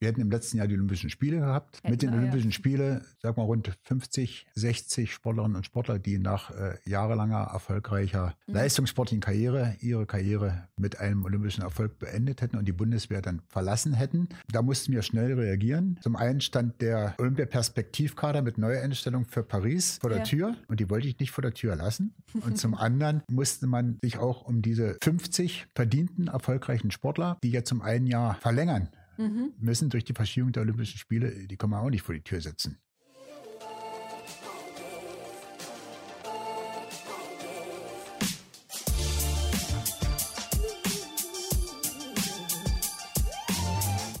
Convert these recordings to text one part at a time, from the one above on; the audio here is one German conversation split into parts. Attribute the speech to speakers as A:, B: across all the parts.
A: Wir hätten im letzten Jahr die Olympischen Spiele gehabt.
B: Hätten
A: Mit den
B: wir, ja.
A: Olympischen Spielen, sag mal, rund 50, 60 Sportlerinnen und Sportler, die nach äh, jahrelanger erfolgreicher
B: Mhm.
A: leistungssportlichen Karriere ihre Karriere mit einem olympischen Erfolg beendet hätten und die Bundeswehr dann verlassen hätten. Da mussten wir schnell reagieren. Zum einen stand der Olympia-Perspektivkader mit Neueinstellung für Paris vor der
B: Ja.
A: Tür und die wollte ich nicht vor der Tür lassen. Und zum anderen musste man sich auch um diese 50 verdienten, erfolgreichen Sportler, die jetzt um ein Jahr verlängern
B: Mhm.
A: müssen durch die Verschiebung der Olympischen Spiele, die kann man auch nicht vor die Tür setzen.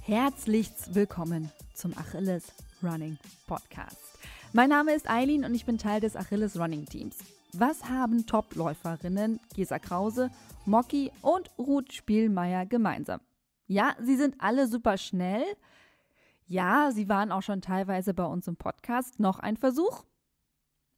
B: Herzlich willkommen zum Achilles Running Podcast. Mein Name ist Eileen und ich bin Teil des Achilles Running Teams. Was haben Topläuferinnen Gesa Krause, Mocky und Ruth Spielmeier gemeinsam? Ja, sie sind alle super schnell. Ja, sie waren auch schon teilweise bei uns im Podcast. Noch ein Versuch?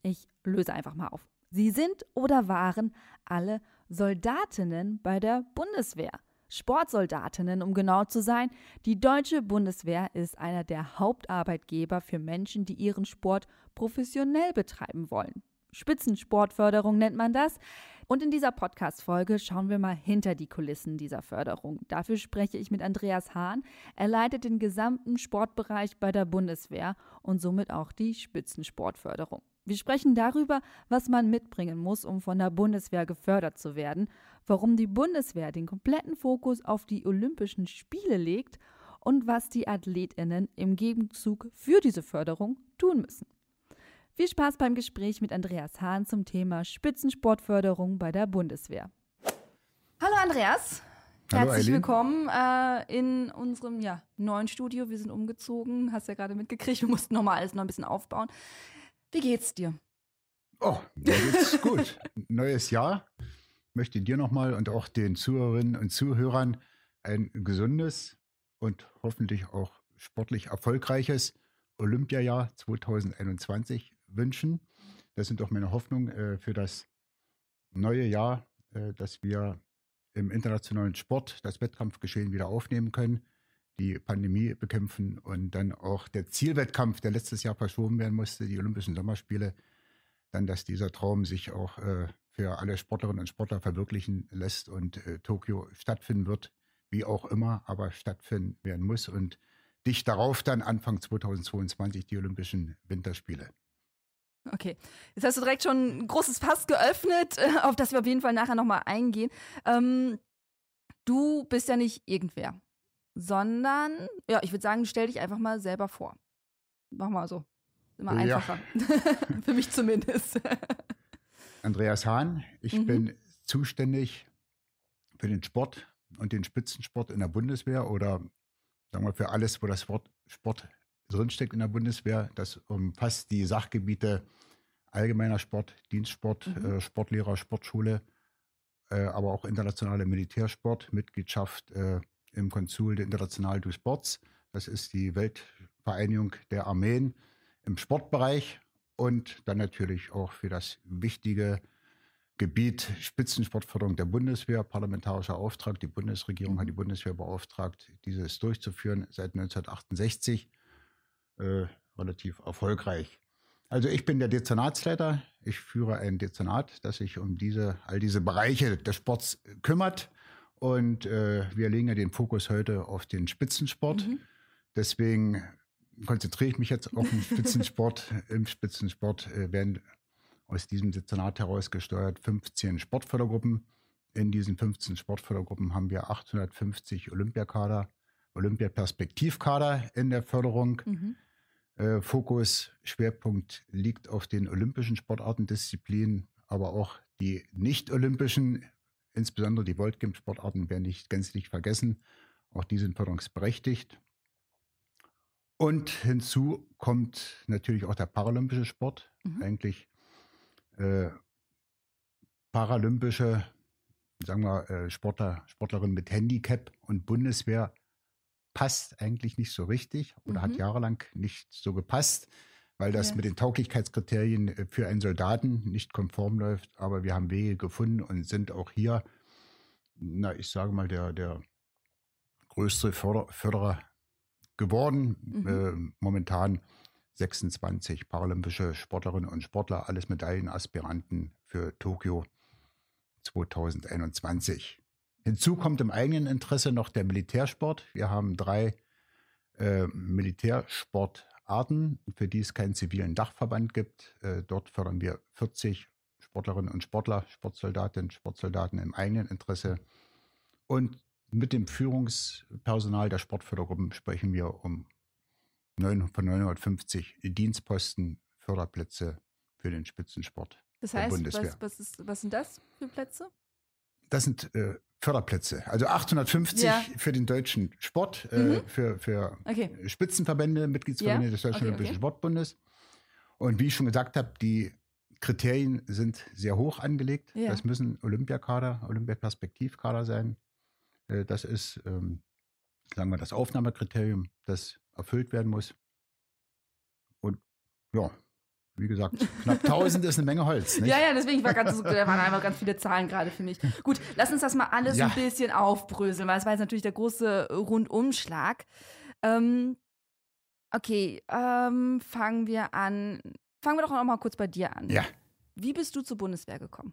B: Ich löse einfach mal auf. Sie sind oder waren alle Soldatinnen bei der Bundeswehr. Sportsoldatinnen, um genau zu sein. Die deutsche Bundeswehr ist einer der Hauptarbeitgeber für Menschen, die ihren Sport professionell betreiben wollen. Spitzensportförderung nennt man das. Und in dieser Podcast-Folge schauen wir mal hinter die Kulissen dieser Förderung. Dafür spreche ich mit Andreas Hahn. Er leitet den gesamten Sportbereich bei der Bundeswehr und somit auch die Spitzensportförderung. Wir sprechen darüber, was man mitbringen muss, um von der Bundeswehr gefördert zu werden, warum die Bundeswehr den kompletten Fokus auf die Olympischen Spiele legt und was die Athletinnen im Gegenzug für diese Förderung tun müssen. Viel Spaß beim Gespräch mit Andreas Hahn zum Thema Spitzensportförderung bei der Bundeswehr. Hallo Andreas,
A: Hallo,
B: herzlich
A: Eileen.
B: willkommen äh, in unserem ja, neuen Studio. Wir sind umgezogen, hast ja gerade mitgekriegt, wir mussten nochmal alles noch ein bisschen aufbauen. Wie geht's dir?
A: Oh, mir geht's gut. Neues Jahr. Möchte dir nochmal und auch den Zuhörerinnen und Zuhörern ein gesundes und hoffentlich auch sportlich erfolgreiches Olympiajahr 2021 wünschen. Das sind auch meine Hoffnungen äh, für das neue Jahr, äh, dass wir im internationalen Sport das Wettkampfgeschehen wieder aufnehmen können, die Pandemie bekämpfen und dann auch der Zielwettkampf, der letztes Jahr verschoben werden musste, die Olympischen Sommerspiele, dann, dass dieser Traum sich auch äh, für alle Sportlerinnen und Sportler verwirklichen lässt und Tokio stattfinden wird, wie auch immer, aber stattfinden werden muss und dicht darauf dann Anfang 2022 die Olympischen Winterspiele.
B: Okay, jetzt hast du direkt schon ein großes Fass geöffnet, äh, auf das wir auf jeden Fall nachher nochmal eingehen. Ähm, du bist ja nicht irgendwer, sondern, ja, ich würde sagen, stell dich einfach mal selber vor. Mach mal so. Immer
A: Ja.
B: einfacher. Für mich zumindest.
A: Andreas Hahn, ich
B: Mhm.
A: bin zuständig für den Sport und den Spitzensport in der Bundeswehr oder sagen wir für alles, wo das Wort Sport drinsteckt in der Bundeswehr. Das umfasst die Sachgebiete allgemeiner Sport, Dienstsport,
B: Mhm.
A: äh, Sportlehrer, Sportschule, äh, aber auch internationale Militärsport, Mitgliedschaft äh, im Konsul der International du Sports. Das ist die Weltvereinigung der Armeen im Sportbereich und dann natürlich auch für das wichtige Gebiet Spitzensportförderung der Bundeswehr, parlamentarischer Auftrag. Die Bundesregierung hat die Bundeswehr beauftragt, dieses durchzuführen seit 1968. Äh, relativ erfolgreich. Also ich bin der Dezernatsleiter. Ich führe ein Dezernat, das sich um diese, all diese Bereiche des Sports kümmert. Und äh, wir legen ja den Fokus heute auf den Spitzensport.
B: Mhm.
A: Deswegen konzentriere ich mich jetzt auf den Spitzensport. Im Spitzensport äh, werden aus diesem Dezernat heraus gesteuert 15 Sportfördergruppen. In diesen 15 Sportfördergruppen haben wir 850 Olympiakader, Olympiaperspektivkader in der Förderung.
B: Mhm.
A: Äh, Fokus, Schwerpunkt liegt auf den olympischen Sportartendisziplinen, aber auch die nicht-olympischen, insbesondere die Voltgym-Sportarten, werden nicht gänzlich vergessen. Auch die sind förderungsberechtigt. Und hinzu kommt natürlich auch der paralympische Sport.
B: Mhm.
A: Eigentlich äh, paralympische, sagen wir, äh, Sportler, Sportlerin mit Handicap und Bundeswehr passt eigentlich nicht so richtig oder hat
B: Mhm.
A: jahrelang nicht so gepasst, weil das
B: Ja.
A: mit den Tauglichkeitskriterien äh, für einen Soldaten nicht konform läuft. Aber wir haben Wege gefunden und sind auch hier, na, ich sage mal, der, der größte Förder Förderer geworden. Mhm. Äh, momentan 26 paralympische Sportlerinnen und Sportler, alles Medaillenaspiranten für Tokio 2021. Hinzu kommt im eigenen Interesse noch der Militärsport. Wir haben drei äh, Militärsportarten, für die es keinen zivilen Dachverband gibt. Äh, dort fördern wir 40 Sportlerinnen und Sportler, Sportsoldatinnen, Sportsoldaten im eigenen Interesse. Und mit dem Führungspersonal der Sportfördergruppen sprechen wir um 9, von 950 Dienstposten, Förderplätze für den Spitzensport.
B: Das heißt, was, was, ist, was sind das für Plätze?
A: Das sind äh, Förderplätze. Also 850 ja. für den deutschen Sport, äh, mhm. für, für okay. Spitzenverbände, Mitgliedsverbände ja. des Deutschen okay, Olympischen okay. Sportbundes. Und wie ich schon gesagt habe, die Kriterien sind sehr hoch angelegt. Ja. Das müssen Olympiakader, Olympiaperspektivkader sein. Äh, das ist, ähm, sagen wir, das Aufnahmekriterium, das erfüllt werden muss. Und ja, wie gesagt, knapp 1000 ist eine Menge Holz. Nicht?
B: Ja, ja, deswegen war ganz, da waren einfach ganz viele Zahlen gerade für mich. Gut, lass uns das mal alles ja. ein bisschen aufbröseln, weil es war jetzt natürlich der große Rundumschlag. Ähm, okay, ähm, fangen wir an. Fangen wir doch noch mal kurz bei dir an.
A: Ja.
B: Wie bist du zur Bundeswehr gekommen?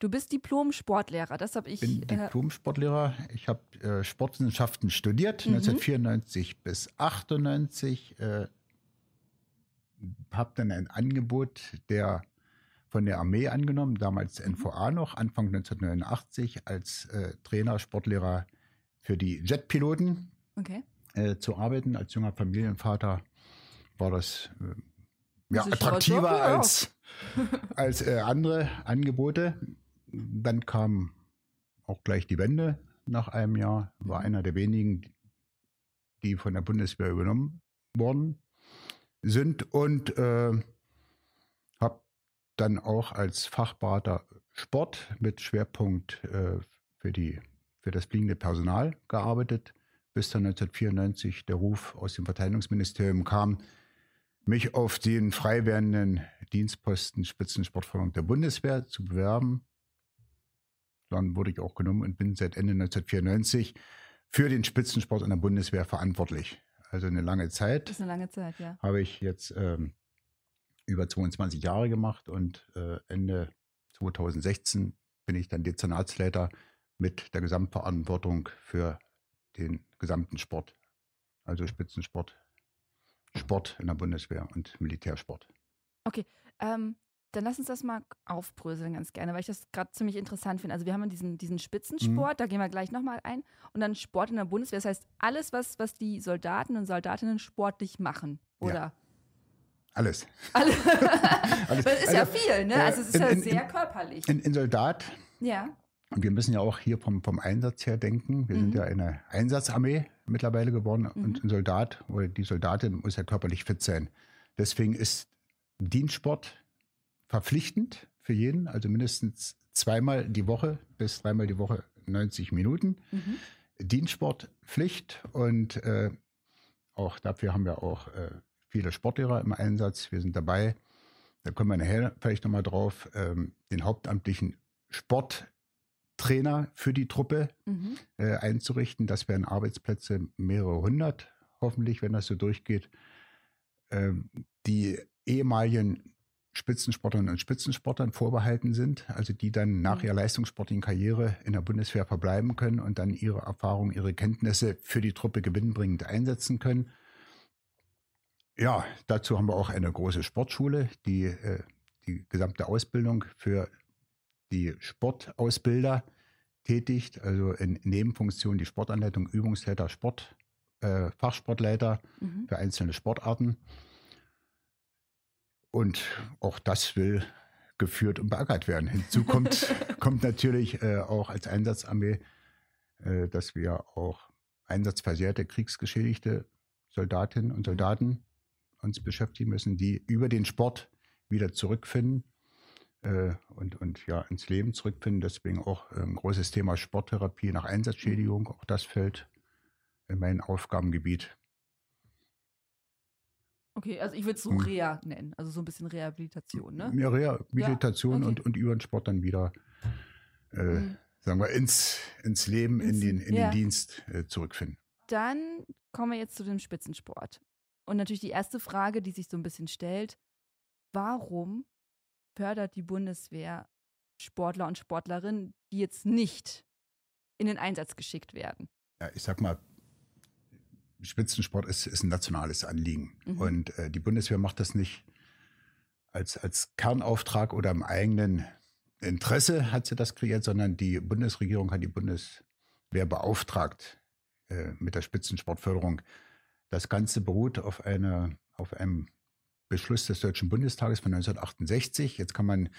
B: Du bist Diplom-Sportlehrer, das habe ich.
A: Ich bin äh, Diplom-Sportlehrer. Ich habe äh, Sportwissenschaften studiert, mhm. 1994 bis 98. Äh, habe dann ein Angebot der von der Armee angenommen, damals mhm. NVA noch, Anfang 1989 als äh, Trainer, Sportlehrer für die Jetpiloten
B: okay.
A: äh, zu arbeiten. Als junger Familienvater war das äh, ja, attraktiver als, als äh, andere Angebote. Dann kam auch gleich die Wende nach einem Jahr, war mhm. einer der wenigen, die von der Bundeswehr übernommen worden sind und äh, habe dann auch als Fachberater Sport mit Schwerpunkt äh, für, die, für das fliegende Personal gearbeitet, bis dann 1994 der Ruf aus dem Verteidigungsministerium kam, mich auf den frei werdenden Dienstposten Spitzensportförderung der Bundeswehr zu bewerben. Dann wurde ich auch genommen und bin seit Ende 1994 für den Spitzensport in der Bundeswehr verantwortlich also eine lange Zeit.
B: Das ist eine lange Zeit, ja.
A: Habe ich jetzt ähm, über 22 Jahre gemacht und äh, Ende 2016 bin ich dann Dezernatsleiter mit der Gesamtverantwortung für den gesamten Sport, also Spitzensport, Sport in der Bundeswehr und Militärsport.
B: Okay, ähm, dann lass uns das mal aufbröseln ganz gerne, weil ich das gerade ziemlich interessant finde. Also wir haben diesen, diesen Spitzensport, mhm. da gehen wir gleich nochmal ein. Und dann Sport in der Bundeswehr. Das heißt, alles, was, was die Soldaten und Soldatinnen sportlich machen, oder? Ja.
A: Alles.
B: Alles. Alles. Das ist also, ja viel, ne? Also es ist in, ja sehr in, körperlich.
A: In, in, Soldat.
B: Ja.
A: Und wir müssen ja auch hier vom, vom Einsatz her denken. Wir mhm. sind ja eine Einsatzarmee mittlerweile geworden. Mhm. Und ein Soldat oder die Soldatin muss ja körperlich fit sein. Deswegen ist Dienstsport verpflichtend für jeden, also mindestens zweimal die Woche bis dreimal die Woche 90 Minuten. Mhm. Dienstsportpflicht und äh, auch dafür haben wir auch äh, viele Sportlehrer im Einsatz. Wir sind dabei, da kommen wir nachher vielleicht nochmal drauf, ähm, den hauptamtlichen Sporttrainer für die Truppe mhm. äh, einzurichten. Das wären Arbeitsplätze mehrere hundert, hoffentlich, wenn das so durchgeht. Ähm, die ehemaligen Spitzensportlerinnen und Spitzensportlern vorbehalten sind, also die dann nach mhm. ihrer leistungssportlichen Karriere in der Bundeswehr verbleiben können und dann ihre Erfahrungen, ihre Kenntnisse für die Truppe gewinnbringend einsetzen können. Ja, dazu haben wir auch eine große Sportschule, die äh, die gesamte Ausbildung für die Sportausbilder tätigt, also in Nebenfunktion die Sportanleitung, Übungsleiter, Sport, äh, Fachsportleiter mhm. für einzelne Sportarten. Und auch das will geführt und beackert werden. Hinzu kommt, kommt natürlich äh, auch als Einsatzarmee, äh, dass wir auch einsatzversehrte, kriegsgeschädigte Soldatinnen und Soldaten uns beschäftigen müssen, die über den Sport wieder zurückfinden äh, und, und ja ins Leben zurückfinden. Deswegen auch ein großes Thema Sporttherapie nach Einsatzschädigung. Auch das fällt in mein Aufgabengebiet.
B: Okay, also ich würde es so hm. Reha nennen, also so ein bisschen Rehabilitation, ne?
A: Ja, Rehabilitation ja, okay. und, und über den Sport dann wieder, äh, mhm. sagen wir, ins, ins Leben, ins, in, den, in ja. den Dienst äh, zurückfinden.
B: dann kommen wir jetzt zu dem Spitzensport. Und natürlich die erste Frage, die sich so ein bisschen stellt, warum fördert die Bundeswehr Sportler und Sportlerinnen, die jetzt nicht in den Einsatz geschickt werden?
A: Ja, ich sag mal, Spitzensport ist, ist ein nationales Anliegen. Mhm. Und äh, die Bundeswehr macht das nicht als, als Kernauftrag oder im eigenen Interesse hat sie das kreiert, sondern die Bundesregierung hat die Bundeswehr beauftragt äh, mit der Spitzensportförderung. Das Ganze beruht auf, eine, auf einem Beschluss des Deutschen Bundestages von 1968. Jetzt kann man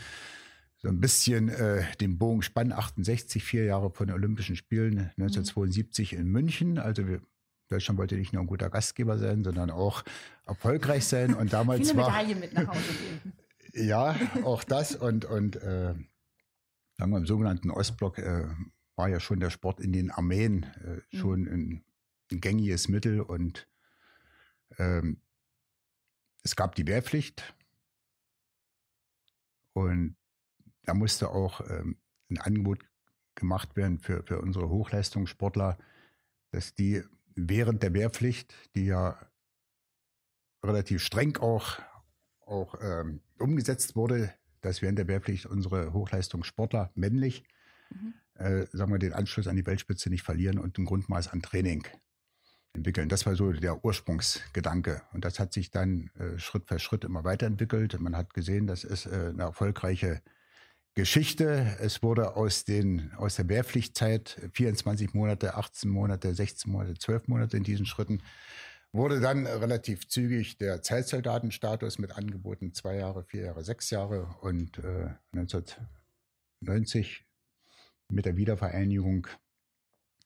A: so ein bisschen äh, den Bogen spannen. 68, vier Jahre von den Olympischen Spielen 1972 mhm. in München. Also wir Deutschland wollte nicht nur ein guter Gastgeber sein, sondern auch erfolgreich sein. Und damals
B: Viele
A: war,
B: Medaillen mit nach Hause geben.
A: ja, auch das. Und, und äh, sagen wir, im sogenannten Ostblock äh, war ja schon der Sport in den Armeen äh, mhm. schon ein, ein, gängiges Mittel. Und ähm, es gab die Wehrpflicht. Und da musste auch ähm, ein Angebot gemacht werden für, für unsere Hochleistungssportler, dass die während der Wehrpflicht, die ja relativ streng auch, auch ähm, umgesetzt wurde, dass während der Wehrpflicht unsere Hochleistungssportler männlich, mhm. äh, sagen wir, den Anschluss an die Weltspitze nicht verlieren und ein Grundmaß an Training entwickeln. Das war so der Ursprungsgedanke. Und das hat sich dann äh, Schritt für Schritt immer weiterentwickelt. Man hat gesehen, das ist äh, eine erfolgreiche Geschichte. Es wurde aus, den, aus der Wehrpflichtzeit 24 Monate, 18 Monate, 16 Monate, 12 Monate in diesen Schritten, wurde dann relativ zügig der Zeitsoldatenstatus mit Angeboten zwei Jahre, vier Jahre, sechs Jahre und äh, 1990 mit der Wiedervereinigung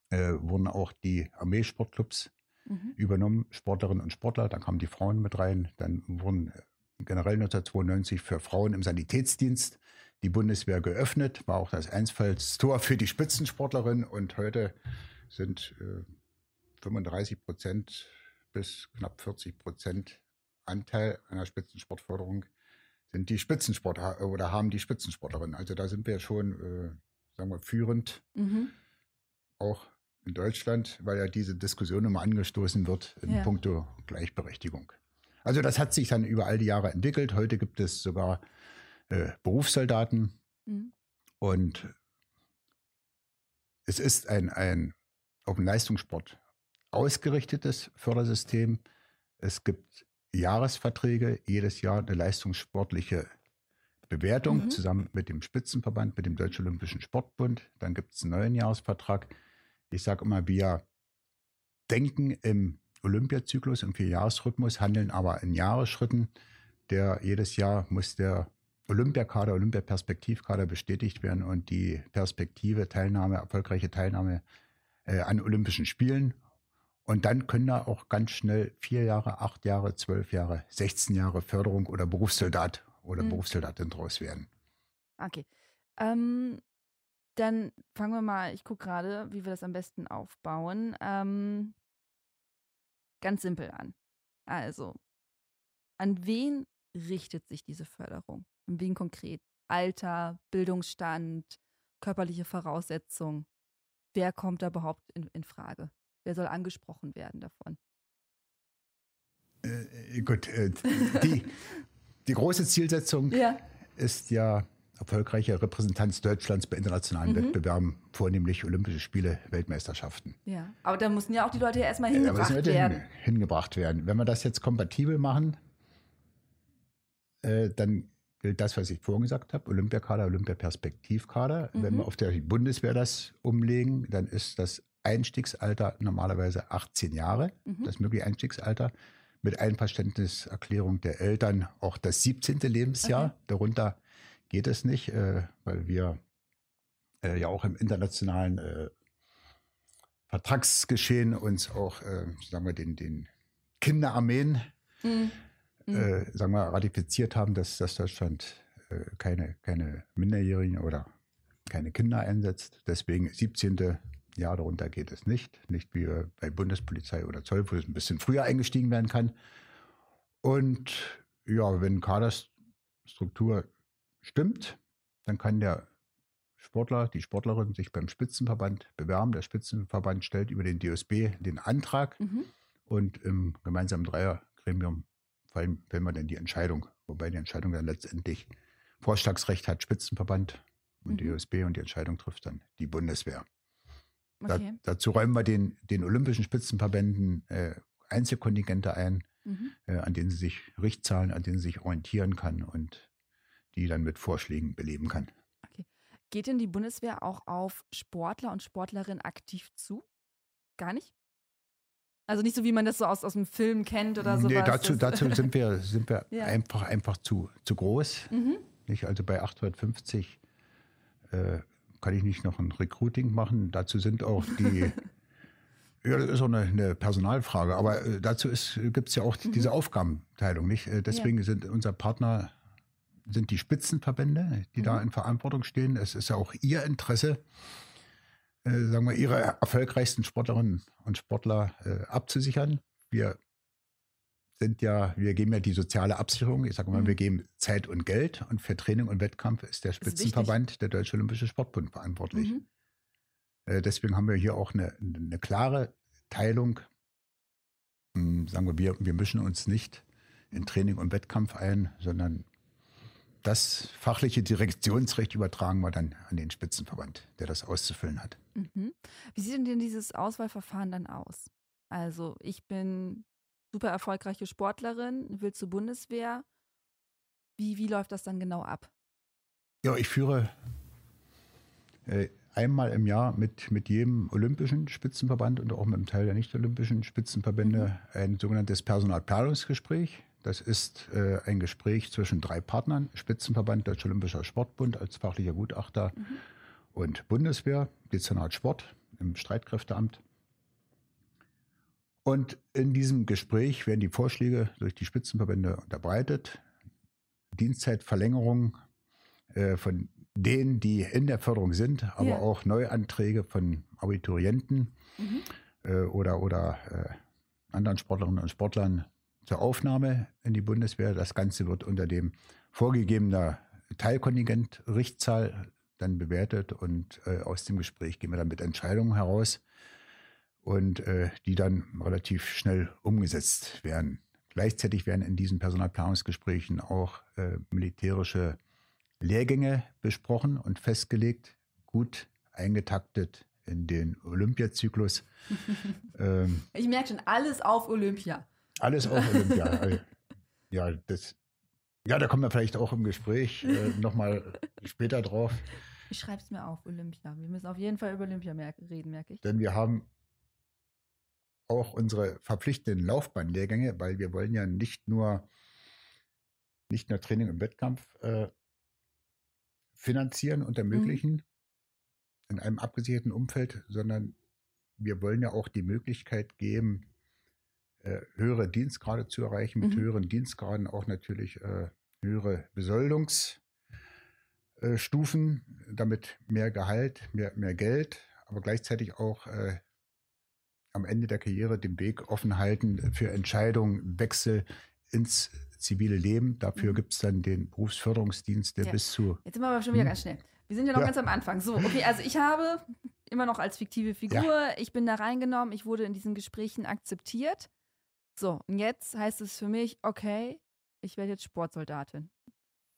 A: äh, wurden auch die Armeesportclubs mhm. übernommen, Sportlerinnen und Sportler, dann kamen die Frauen mit rein, dann wurden generell 1992 für Frauen im Sanitätsdienst die Bundeswehr geöffnet, war auch das Einfallstor für die Spitzensportlerin und heute sind äh, 35 Prozent bis knapp 40 Prozent Anteil einer Spitzensportförderung sind die Spitzensportler oder haben die Spitzensportlerinnen. Also da sind wir schon, äh, sagen wir, führend, mhm. auch in Deutschland, weil ja diese Diskussion immer angestoßen wird in ja. puncto Gleichberechtigung. Also das hat sich dann über all die Jahre entwickelt. Heute gibt es sogar äh, Berufssoldaten. Mhm. Und es ist ein, ein auf den Leistungssport ausgerichtetes Fördersystem. Es gibt Jahresverträge, jedes Jahr eine leistungssportliche Bewertung mhm. zusammen mit dem Spitzenverband, mit dem Deutschen Olympischen Sportbund. Dann gibt es einen neuen Jahresvertrag. Ich sage immer, wir denken im Olympiazyklus, im Vierjahresrhythmus, handeln aber in Jahresschritten. Der jedes Jahr muss der Olympiakader, Olympiaperspektivkader bestätigt werden und die Perspektive, Teilnahme, erfolgreiche Teilnahme äh, an Olympischen Spielen. Und dann können da auch ganz schnell vier Jahre, acht Jahre, zwölf Jahre, 16 Jahre Förderung oder Berufssoldat oder mhm. Berufssoldatin draus werden.
B: Okay. Ähm, dann fangen wir mal, ich gucke gerade, wie wir das am besten aufbauen. Ähm, ganz simpel an. Also, an wen richtet sich diese Förderung? Wegen konkret Alter, Bildungsstand, körperliche Voraussetzungen. Wer kommt da überhaupt in, in Frage? Wer soll angesprochen werden davon?
A: Äh, gut, äh, die, die große Zielsetzung ja. ist ja erfolgreiche Repräsentanz Deutschlands bei internationalen mhm. Wettbewerben, vornehmlich Olympische Spiele, Weltmeisterschaften.
B: Ja, aber da müssen ja auch die Leute ja erstmal hingebracht ja, werden. Hin,
A: hingebracht werden. Wenn wir das jetzt kompatibel machen, äh, dann gilt das, was ich vorhin gesagt habe, Olympiakader, Olympiaperspektivkader. Mhm. Wenn wir auf der Bundeswehr das umlegen, dann ist das Einstiegsalter normalerweise 18 Jahre, mhm. das mögliche Einstiegsalter, mit Einverständniserklärung der Eltern auch das 17. Lebensjahr. Okay. Darunter geht es nicht, äh, weil wir äh, ja auch im internationalen äh, Vertragsgeschehen uns auch, äh, sagen wir, den, den Kinderarmeen mhm mhm. äh, sagen wir, ratifiziert haben, dass, dass Deutschland äh, keine, keine Minderjährigen oder keine Kinder einsetzt. Deswegen 17. Jahr darunter geht es nicht. Nicht wie bei Bundespolizei oder Zoll, wo es ein bisschen früher eingestiegen werden kann. Und ja, wenn Kaderstruktur stimmt, dann kann der Sportler, die Sportlerin sich beim Spitzenverband bewerben. Der Spitzenverband stellt über den DSB den Antrag
B: Mhm.
A: und im gemeinsamen Dreiergremium fallen, fällen wir dann die Entscheidung. Wobei die Entscheidung dann letztendlich Vorschlagsrecht hat Spitzenverband und
B: Mhm.
A: DSB und die Entscheidung trifft dann die Bundeswehr. Da,
B: Okay.
A: dazu räumen wir den, den olympischen Spitzenverbänden äh, Einzelkontingente ein,
B: Mhm.
A: äh, an denen sie sich Richtzahlen, an denen sie sich orientieren kann und die dann mit Vorschlägen beleben kann.
B: Geht denn die Bundeswehr auch auf Sportler und Sportlerinnen aktiv zu? Gar nicht? Also nicht so, wie man das so aus, aus dem Film kennt oder sowas.
A: nee, dazu, dazu sind wir, sind wir
B: Ja.
A: einfach, einfach zu, zu groß.
B: Mhm.
A: Nicht? Also bei 850 äh, kann ich nicht noch ein Recruiting machen. Dazu sind auch die, ja, das ist auch eine, eine Personalfrage, aber äh, dazu gibt es ja auch
B: Mhm.
A: diese Aufgabenteilung. Nicht? Äh, deswegen sind unser Partner sind die Spitzenverbände, die da
B: Mhm.
A: in Verantwortung stehen. Es ist ja auch ihr Interesse, äh, sagen wir, ihre erfolgreichsten Sportlerinnen und Sportler äh, abzusichern. Wir sind ja, wir geben ja die soziale Absicherung. Ich sage mal,
B: Mhm.
A: wir geben Zeit und Geld und für Training und Wettkampf ist der
B: ist.
A: Spitzenverband, der Deutsche Olympische Sportbund, verantwortlich.
B: Mhm.
A: Äh, deswegen haben wir hier auch eine, eine klare Teilung. Hm, Sagen wir, wir, wir mischen uns nicht in Training und Wettkampf ein, sondern das fachliche Direktionsrecht übertragen wir dann an den Spitzenverband, der das auszufüllen hat.
B: Mhm. Wie sieht denn, denn dieses Auswahlverfahren dann aus? Also, ich bin super erfolgreiche Sportlerin, will zur Bundeswehr. Wie, wie läuft das dann genau ab?
A: Ja, ich führe äh, einmal im Jahr mit, mit jedem olympischen Spitzenverband und auch mit einem Teil der nicht-olympischen Spitzenverbände ein sogenanntes Personalplanungsgespräch. Das ist äh, ein Gespräch zwischen drei Partnern, Spitzenverband, Deutscher Olympischer Sportbund als fachlicher Gutachter und Bundeswehr, Dezernat Sport im Streitkräfteamt. Und in diesem Gespräch werden die Vorschläge durch die Spitzenverbände unterbreitet. Dienstzeitverlängerung äh, von denen, die in der Förderung sind, aber
B: Ja.
A: auch Neuanträge von Abiturienten
B: Mhm.
A: äh, oder, oder äh, anderen Sportlerinnen und Sportlern zur Aufnahme in die Bundeswehr. Das Ganze wird unter dem vorgegebener Teilkontingent Richtzahl dann bewertet und äh, aus dem Gespräch gehen wir dann mit Entscheidungen heraus und äh, die dann relativ schnell umgesetzt werden. Gleichzeitig werden in diesen Personalplanungsgesprächen auch äh, militärische Lehrgänge besprochen und festgelegt, gut eingetaktet in den Olympiazyklus. ähm,
B: Ich merke schon, alles auf Olympia.
A: Alles auf Olympia. Ja, das, ja, da kommen wir vielleicht auch im Gespräch äh, nochmal später drauf.
B: Ich schreibe es mir auf, Olympia. Wir müssen auf jeden Fall über Olympia merk reden, merke ich.
A: Denn wir haben auch unsere verpflichtenden Laufbahnlehrgänge, weil wir wollen ja nicht nur, nicht nur Training im Wettkampf äh, finanzieren und ermöglichen in einem abgesicherten Umfeld, sondern wir wollen ja auch die Möglichkeit geben, äh, höhere Dienstgrade zu erreichen, mit
B: Mhm.
A: höheren Dienstgraden auch natürlich äh, höhere Besoldungsstufen, äh, damit mehr Gehalt, mehr, mehr Geld, aber gleichzeitig auch äh, am Ende der Karriere den Weg offen halten für Entscheidungen, Wechsel ins zivile Leben. Dafür
B: Mhm.
A: gibt es dann den Berufsförderungsdienst, der
B: Ja.
A: bis zu
B: Jetzt sind wir aber schon wieder
A: Hm.
B: ganz schnell. Wir sind ja noch
A: Ja.
B: ganz am Anfang. So, okay, also ich habe immer noch als fiktive Figur, ich bin da reingenommen, ich wurde in diesen Gesprächen akzeptiert. So, und jetzt heißt es für mich, okay, ich werde jetzt Sportsoldatin.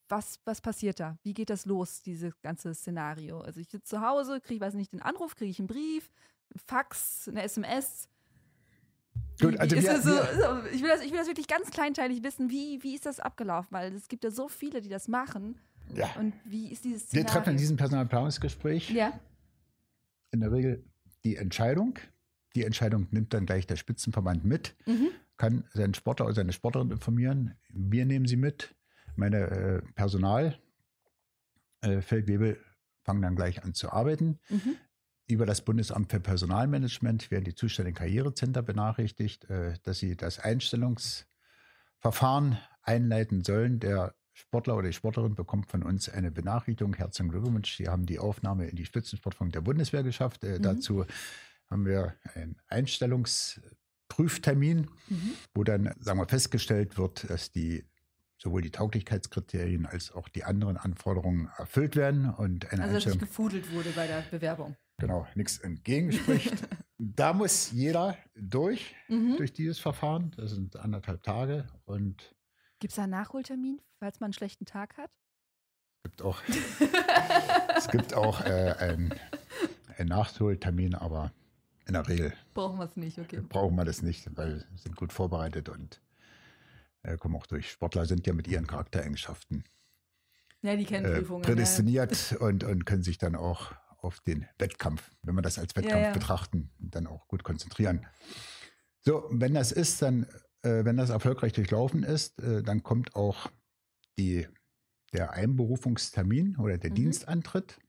B: Was, was passiert da? Wie geht das los, dieses ganze Szenario? Also ich sitze zu Hause, kriege, weiß nicht, den Anruf, kriege ich einen Brief, ein Fax, eine SMS.
A: Gut, also wir-
B: so,
A: wir-
B: so, ich, will das, ich will das wirklich ganz kleinteilig wissen, wie, wie ist das abgelaufen? Weil es gibt ja so viele, die das machen.
A: ja.
B: Und wie ist dieses
A: Wir
B: Szenario?
A: treffen in diesem Personalplanungsgespräch
B: Ja.
A: in der Regel die Entscheidung. Die Entscheidung nimmt dann gleich der Spitzenverband mit,
B: Mhm.
A: Kann seinen Sportler oder seine Sportlerin informieren. Wir nehmen sie mit. Meine äh, Personal, äh, Feldwebel, fangen dann gleich an zu arbeiten.
B: Mhm.
A: Über das Bundesamt für Personalmanagement werden die zuständigen Karrierecenter benachrichtigt, äh, dass sie das Einstellungsverfahren einleiten sollen. Der Sportler oder die Sportlerin bekommt von uns eine Benachrichtigung. Herzlichen Glückwunsch, Sie haben die Aufnahme in die Spitzensportfunk der Bundeswehr geschafft. Äh,
B: Mhm.
A: Dazu haben wir einen Einstellungsprüftermin,
B: Mhm.
A: wo dann, sagen wir, festgestellt wird, dass die sowohl die Tauglichkeitskriterien als auch die anderen Anforderungen erfüllt werden und eine
B: Also, dass nicht gefudelt wurde bei der Bewerbung.
A: genau, nichts entgegenspricht. da muss jeder durch,
B: Mhm.
A: durch dieses Verfahren. Das sind anderthalb Tage und
B: Gibt es da einen Nachholtermin, falls man einen schlechten Tag hat?
A: es gibt auch, es gibt auch äh, einen, einen Nachholtermin, aber in der Regel
B: Brauchen wir es nicht, okay.
A: brauchen wir das nicht, weil wir sind gut vorbereitet und äh, kommen auch durch. Sportler sind ja mit ihren Charaktereigenschaften
B: Ja, die kennen
A: äh,
B: Prüfungen.
A: prädestiniert und, und können sich dann auch auf den Wettkampf, wenn wir das als Wettkampf
B: ja.
A: betrachten, dann auch gut konzentrieren. So, wenn das ist, dann, äh, wenn das erfolgreich durchlaufen ist, äh, dann kommt auch die, der Einberufungstermin oder der
B: Mhm.
A: Dienstantritt.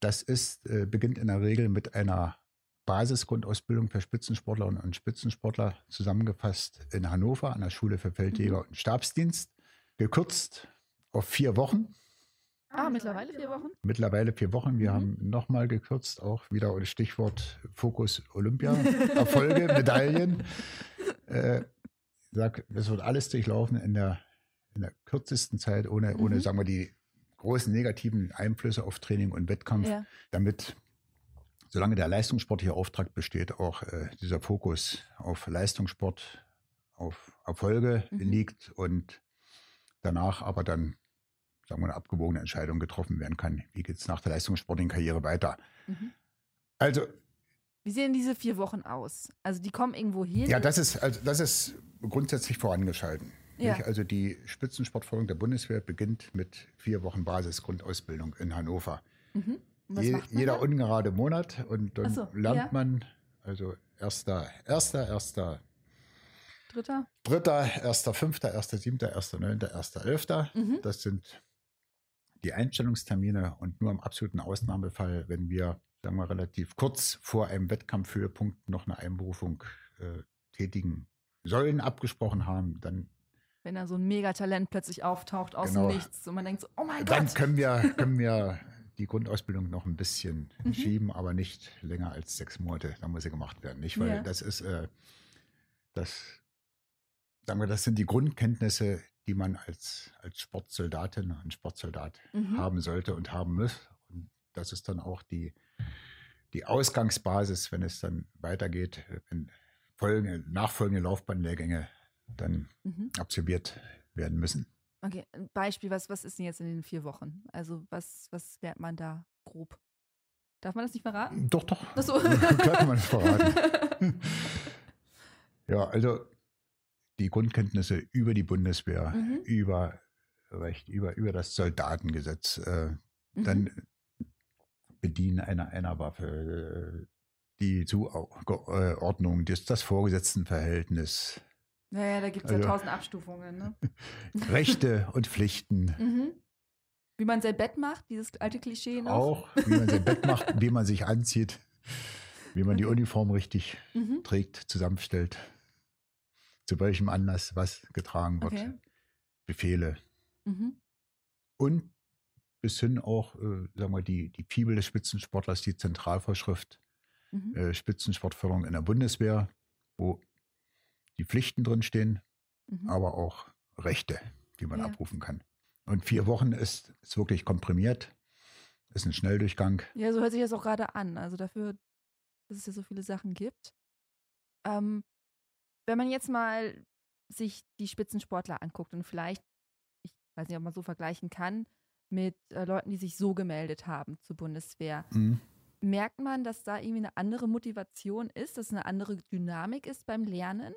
A: Das ist, äh, beginnt in der Regel mit einer Basisgrundausbildung für Spitzensportlerinnen und Spitzensportler zusammengefasst in Hannover an der Schule für Feldjäger und Stabsdienst, gekürzt auf vier Wochen.
B: Ah, mittlerweile vier Wochen?
A: Mittlerweile vier Wochen. Wir
B: Mhm.
A: haben nochmal gekürzt, auch wieder das Stichwort Fokus Olympia, Erfolge, Medaillen. Äh, ich sag, es wird alles durchlaufen in der, in der kürzesten Zeit, ohne, ohne,
B: Mhm.
A: sagen wir, die großen negativen Einflüsse auf Training und Wettkampf,
B: Ja.
A: damit, solange der leistungssportliche Auftrag besteht, auch äh, dieser Fokus auf Leistungssport, auf Erfolge
B: Mhm.
A: liegt und danach aber dann sagen wir, eine abgewogene Entscheidung getroffen werden kann. Wie geht es nach der leistungssportlichen Karriere weiter?
B: Mhm.
A: Also,
B: Wie sehen diese vier Wochen aus? Also die kommen irgendwo hin?
A: ja, das ist, also das ist grundsätzlich vorangeschalten.
B: Ja.
A: Also die Spitzensportförderung der Bundeswehr beginnt mit vier Wochen Basisgrundausbildung in Hannover.
B: Mhm.
A: Je, jeder
B: da?
A: ungerade Monat und dann
B: so,
A: lernt
B: ja.
A: man, also erster, erster, erster,
B: Dritter?
A: dritter, erster, fünfter, erster, siebter, erster, neunter, erster, elfter.
B: Mhm.
A: Das sind die Einstellungstermine und nur im absoluten Ausnahmefall, wenn wir, sagen wir, relativ kurz vor einem Wettkampfhöhepunkt noch eine Einberufung äh, tätigen sollen, abgesprochen haben, dann,
B: Wenn da so ein Megatalent plötzlich auftaucht aus
A: Genau.
B: dem Nichts und man denkt so, oh mein
A: dann
B: Gott.
A: können wir, können wir die Grundausbildung noch ein bisschen
B: Mhm.
A: schieben, aber nicht länger als sechs Monate. Da muss sie gemacht werden. Nicht, weil
B: Ja.
A: das ist, äh, das, sagen wir, das sind die Grundkenntnisse, die man als, als Sportsoldatin und Sportsoldat
B: Mhm.
A: haben sollte und haben muss. Und das ist dann auch die, die Ausgangsbasis, wenn es dann weitergeht, wenn folgende, nachfolgende Laufbahnlehrgänge dann
B: Mhm.
A: absolviert werden müssen.
B: Okay, ein Beispiel, was, was ist denn jetzt in den vier Wochen? Also was, was lernt man da grob? Darf man das nicht verraten?
A: Doch, doch.
B: Ach so.
A: Klar kann man verraten. Ja, also die Grundkenntnisse über die Bundeswehr,
B: Mhm.
A: über Recht, über, über das Soldatengesetz, äh,
B: Mhm.
A: dann Bedienen einer, einer Waffe, äh, die Zuordnung, das, das Vorgesetztenverhältnis,
B: Naja, da gibt es ja
A: Also-
B: tausend Abstufungen, ne?
A: Rechte und Pflichten.
B: Mhm. Wie man sein Bett macht, dieses alte Klischee noch.
A: Auch, wie man sein Bett macht, wie man sich anzieht, wie man die
B: Okay.
A: Uniform richtig
B: Mhm.
A: trägt, zusammenstellt, zu welchem Anlass was getragen wird,
B: Okay.
A: Befehle
B: Mhm.
A: und bis hin auch, äh, sagen wir, die, die Fibel des Spitzensportlers, die Zentralvorschrift
B: Mhm.
A: äh, Spitzensportförderung in der Bundeswehr, wo die Pflichten drinstehen,
B: Mhm.
A: aber auch Rechte, die man
B: Ja.
A: abrufen kann. Und vier Wochen ist, ist wirklich komprimiert, ist ein Schnelldurchgang.
B: Ja, so hört sich das auch gerade an. Also dafür, dass es ja so viele Sachen gibt. Ähm, wenn man jetzt mal sich die Spitzensportler anguckt und vielleicht, ich weiß nicht, ob man so vergleichen kann, mit äh, Leuten, die sich so gemeldet haben zur Bundeswehr,
A: Mhm.
B: merkt man, dass da irgendwie eine andere Motivation ist, dass eine andere Dynamik ist beim Lernen?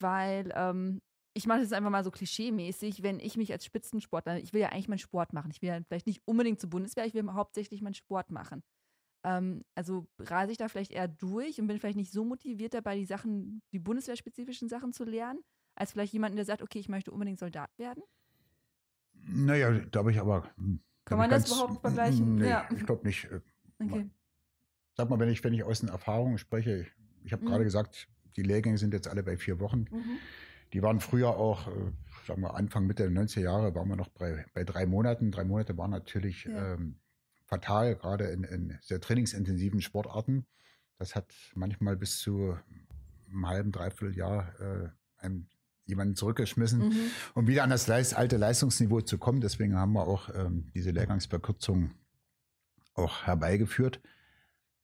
B: Weil ähm, ich mache das einfach mal so klischee-mäßig, wenn ich mich als Spitzensportler, ich will ja eigentlich meinen Sport machen. Ich will ja vielleicht nicht unbedingt zur Bundeswehr, ich will hauptsächlich meinen Sport machen. Ähm, also rase ich da vielleicht eher durch und bin vielleicht nicht so motiviert dabei, die Sachen, die bundeswehrspezifischen Sachen zu lernen, als vielleicht jemanden, der sagt, okay, ich möchte unbedingt Soldat werden.
A: Naja, da habe ich aber. hm,
B: Kann man
A: ich
B: das überhaupt vergleichen?
A: Nee,
B: Ja.
A: ich glaube nicht. Äh,
B: Okay.
A: Sag mal, wenn ich, wenn ich aus den Erfahrungen spreche, ich, ich habe
B: Mhm.
A: gerade gesagt, die Lehrgänge sind jetzt alle bei vier Wochen.
B: Mhm.
A: Die waren früher auch, äh, sagen wir, Anfang, Mitte der 90er Jahre waren wir noch bei, bei drei Monaten. Drei Monate waren natürlich
B: Ja.
A: ähm, fatal, gerade in, in sehr trainingsintensiven Sportarten. Das hat manchmal bis zu einem halben, dreiviertel Jahr äh, einem jemanden zurückgeschmissen, mhm. um wieder an das alte Leistungsniveau zu kommen. Deswegen haben wir auch ähm, diese Lehrgangsverkürzung auch herbeigeführt.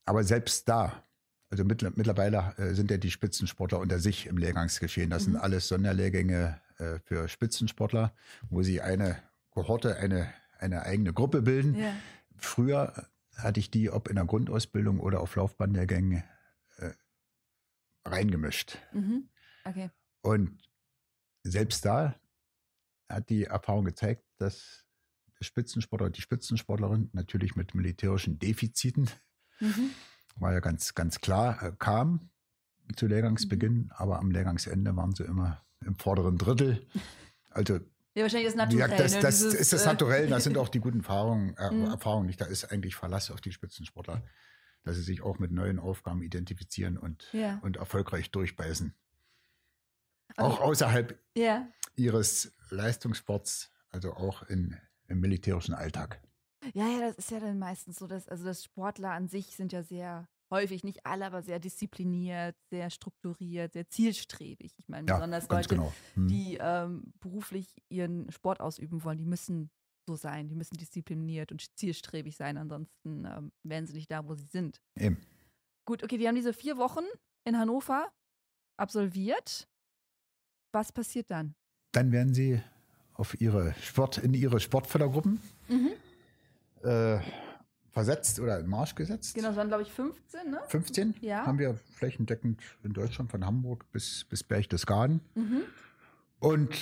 A: Aber selbst da, also mittlerweile äh, sind ja die Spitzensportler unter sich im Lehrgangsgeschehen. Das mhm. sind alles Sonderlehrgänge äh, für Spitzensportler, wo sie eine Kohorte, eine, eine eigene Gruppe bilden. Ja. Früher hatte ich die, ob in der Grundausbildung oder auf Laufbahnlehrgängen, äh, reingemischt. Mhm. Okay. Und selbst da hat die Erfahrung gezeigt, dass der Spitzensportler, die Spitzensportlerin natürlich mit militärischen Defiziten, mhm. War ja ganz, ganz klar, äh, kam zu Lehrgangsbeginn, mhm. aber am Lehrgangsende waren sie immer im vorderen Drittel. Also
B: ja, wahrscheinlich das Naturell. Ja,
A: das, das dieses, ist das äh, Naturell, das sind auch die guten Erfahrungen, äh, mhm. Erfahrungen nicht. Da ist eigentlich Verlass auf die Spitzensportler, dass sie sich auch mit neuen Aufgaben identifizieren und, ja. und erfolgreich durchbeißen. Auch okay. außerhalb ja. ihres Leistungssports, also auch in, im militärischen Alltag.
B: Ja, ja, das ist ja dann meistens so, dass, also das Sportler an sich sind ja sehr häufig, nicht alle, aber sehr diszipliniert, sehr strukturiert, sehr zielstrebig. Ich meine, ja, besonders Leute, genau. hm. die ähm, beruflich ihren Sport ausüben wollen, die müssen so sein, die müssen diszipliniert und zielstrebig sein, ansonsten ähm, wären sie nicht da, wo sie sind.
A: Eben.
B: Gut, okay, die haben diese vier Wochen in Hannover absolviert. Was passiert dann?
A: Dann werden sie auf ihre Sport, in ihre Sportfördergruppen mhm. Äh, versetzt oder in Marsch gesetzt.
B: Genau, es waren, glaube ich, 15, ne?
A: 15 ja. haben wir flächendeckend in Deutschland von Hamburg bis, bis Berchtesgaden. Mhm. Und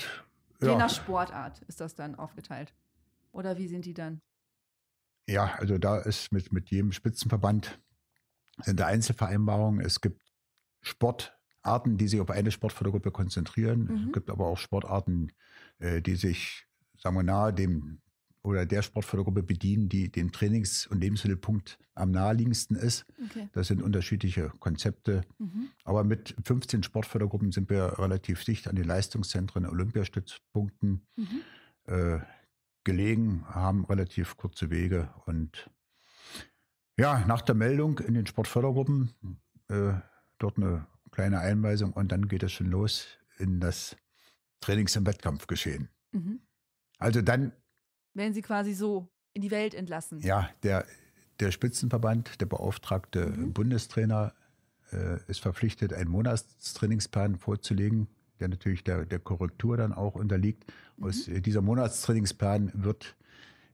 B: ja. Je nach Sportart ist das dann aufgeteilt. Oder wie sind die dann?
A: Ja, also da ist mit, mit jedem Spitzenverband sind da Einzelvereinbarungen. Es gibt Sportarten, die sich auf eine Sportfördergruppe konzentrieren. Mhm. Es gibt aber auch Sportarten, äh, die sich, sagen wir, nahe dem oder der Sportfördergruppe bedienen, die den Trainings- und Lebensmittelpunkt am naheliegendsten ist. Okay. Das sind unterschiedliche Konzepte. Mhm. Aber mit 15 Sportfördergruppen sind wir relativ dicht an den Leistungszentren, Olympiastützpunkten mhm. äh, gelegen, haben relativ kurze Wege. Und ja, nach der Meldung in den Sportfördergruppen äh, dort eine kleine Einweisung und dann geht es schon los in das Trainings- und Wettkampfgeschehen. Mhm. Also dann
B: werden sie quasi so in die Welt entlassen.
A: Ja, der, der Spitzenverband, der beauftragte mhm. Bundestrainer äh, ist verpflichtet, einen Monatstrainingsplan vorzulegen, der natürlich der, der Korrektur dann auch unterliegt. Mhm. Aus äh, dieser Monatstrainingsplan wird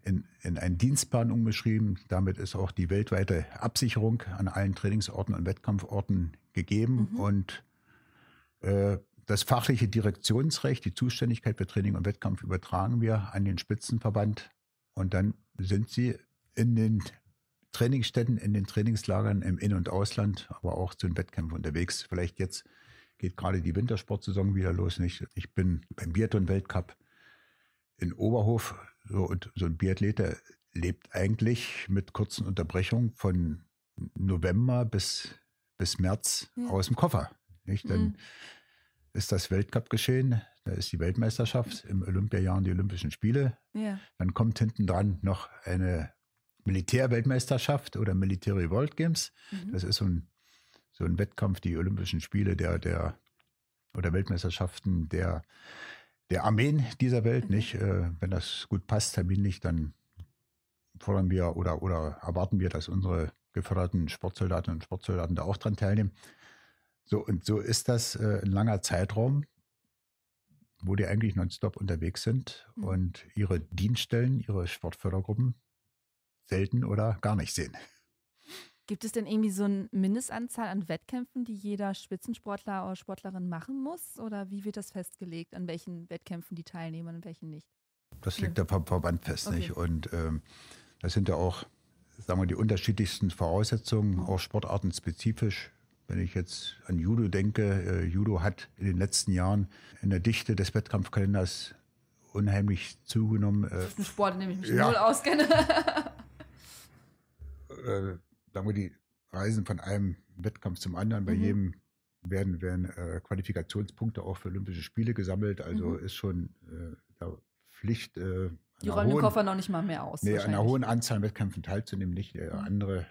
A: in, in einen Dienstplan umgeschrieben. Damit ist auch die weltweite Absicherung an allen Trainingsorten und Wettkampforten gegeben. Mhm. Und äh, das fachliche Direktionsrecht, die Zuständigkeit für Training und Wettkampf übertragen wir an den Spitzenverband und dann sind sie in den Trainingsstätten, in den Trainingslagern im In- und Ausland, aber auch zu den Wettkämpfen unterwegs. Vielleicht jetzt geht gerade die Wintersportsaison wieder los. Nicht? Ich bin beim Biathlon-Weltcup in Oberhof so, und so ein Biathlet, der lebt eigentlich mit kurzen Unterbrechungen von November bis, bis März ja. aus dem Koffer. Nicht? Dann mhm ist das Weltcup geschehen. Da ist die Weltmeisterschaft im Olympiajahr die Olympischen Spiele. Ja. Dann kommt hinten dran noch eine Militärweltmeisterschaft oder Military World Games. Mhm. Das ist so ein, so ein Wettkampf, die Olympischen Spiele der, der oder Weltmeisterschaften der, der Armeen dieser Welt, mhm. nicht? Äh, wenn das gut passt, terminlich, dann fordern wir oder, oder erwarten wir, dass unsere geförderten Sportsoldatinnen und Sportsoldaten da auch dran teilnehmen. So, und so ist das äh, ein langer Zeitraum, wo die eigentlich nonstop unterwegs sind mhm. und ihre Dienststellen, ihre Sportfördergruppen selten oder gar nicht sehen.
B: Gibt es denn irgendwie so eine Mindestanzahl an Wettkämpfen, die jeder Spitzensportler oder Sportlerin machen muss? Oder wie wird das festgelegt, an welchen Wettkämpfen die teilnehmen und welchen nicht?
A: Das liegt ja. der Verband fest, okay. nicht? Und ähm, das sind ja auch, sagen wir, die unterschiedlichsten Voraussetzungen, mhm. auch sportartenspezifisch. Wenn ich jetzt an Judo denke, äh, Judo hat in den letzten Jahren in der Dichte des Wettkampfkalenders unheimlich zugenommen. Äh,
B: das ist ein Sport, in dem ich mich ja. null auskenne.
A: äh, sagen wir, die reisen von einem Wettkampf zum anderen. Bei mhm. jedem werden, werden äh, Qualifikationspunkte auch für Olympische Spiele gesammelt. Also mhm. ist schon äh, Pflicht. Äh,
B: die räumen den Koffer noch nicht mal mehr aus.
A: Nee, an einer hohen Anzahl an Wettkämpfen teilzunehmen, nicht. Mhm. Andere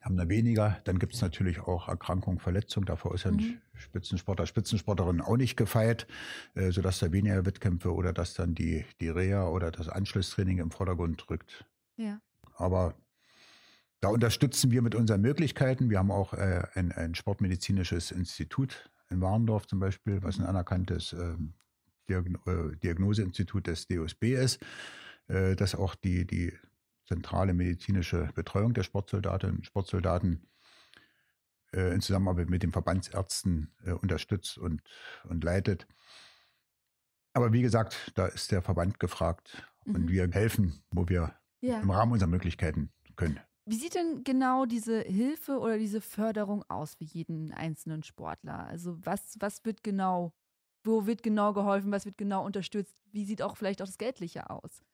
A: haben da weniger. Dann gibt es natürlich auch Erkrankungen, Verletzungen. Davor ist ein mhm. Spitzensportler, Spitzensporterin auch nicht gefeit, äh, sodass da weniger Wettkämpfe oder dass dann die, die Reha oder das Anschlusstraining im Vordergrund rückt.
B: Ja.
A: Aber da unterstützen wir mit unseren Möglichkeiten. Wir haben auch äh, ein, ein sportmedizinisches Institut in Warndorf zum Beispiel, was ein anerkanntes äh, Diagn äh, Diagnoseinstitut des DOSB ist, äh, das auch die, die zentrale medizinische Betreuung der Sportsoldatinnen und Sportsoldaten äh, in Zusammenarbeit mit den Verbandsärzten äh, unterstützt und, und leitet. Aber wie gesagt, da ist der Verband gefragt mhm. und wir helfen, wo wir ja. im Rahmen unserer Möglichkeiten können.
B: Wie sieht denn genau diese Hilfe oder diese Förderung aus für jeden einzelnen Sportler? Also was, was wird genau, wo wird genau geholfen, was wird genau unterstützt? Wie sieht auch vielleicht auch das Geldliche aus?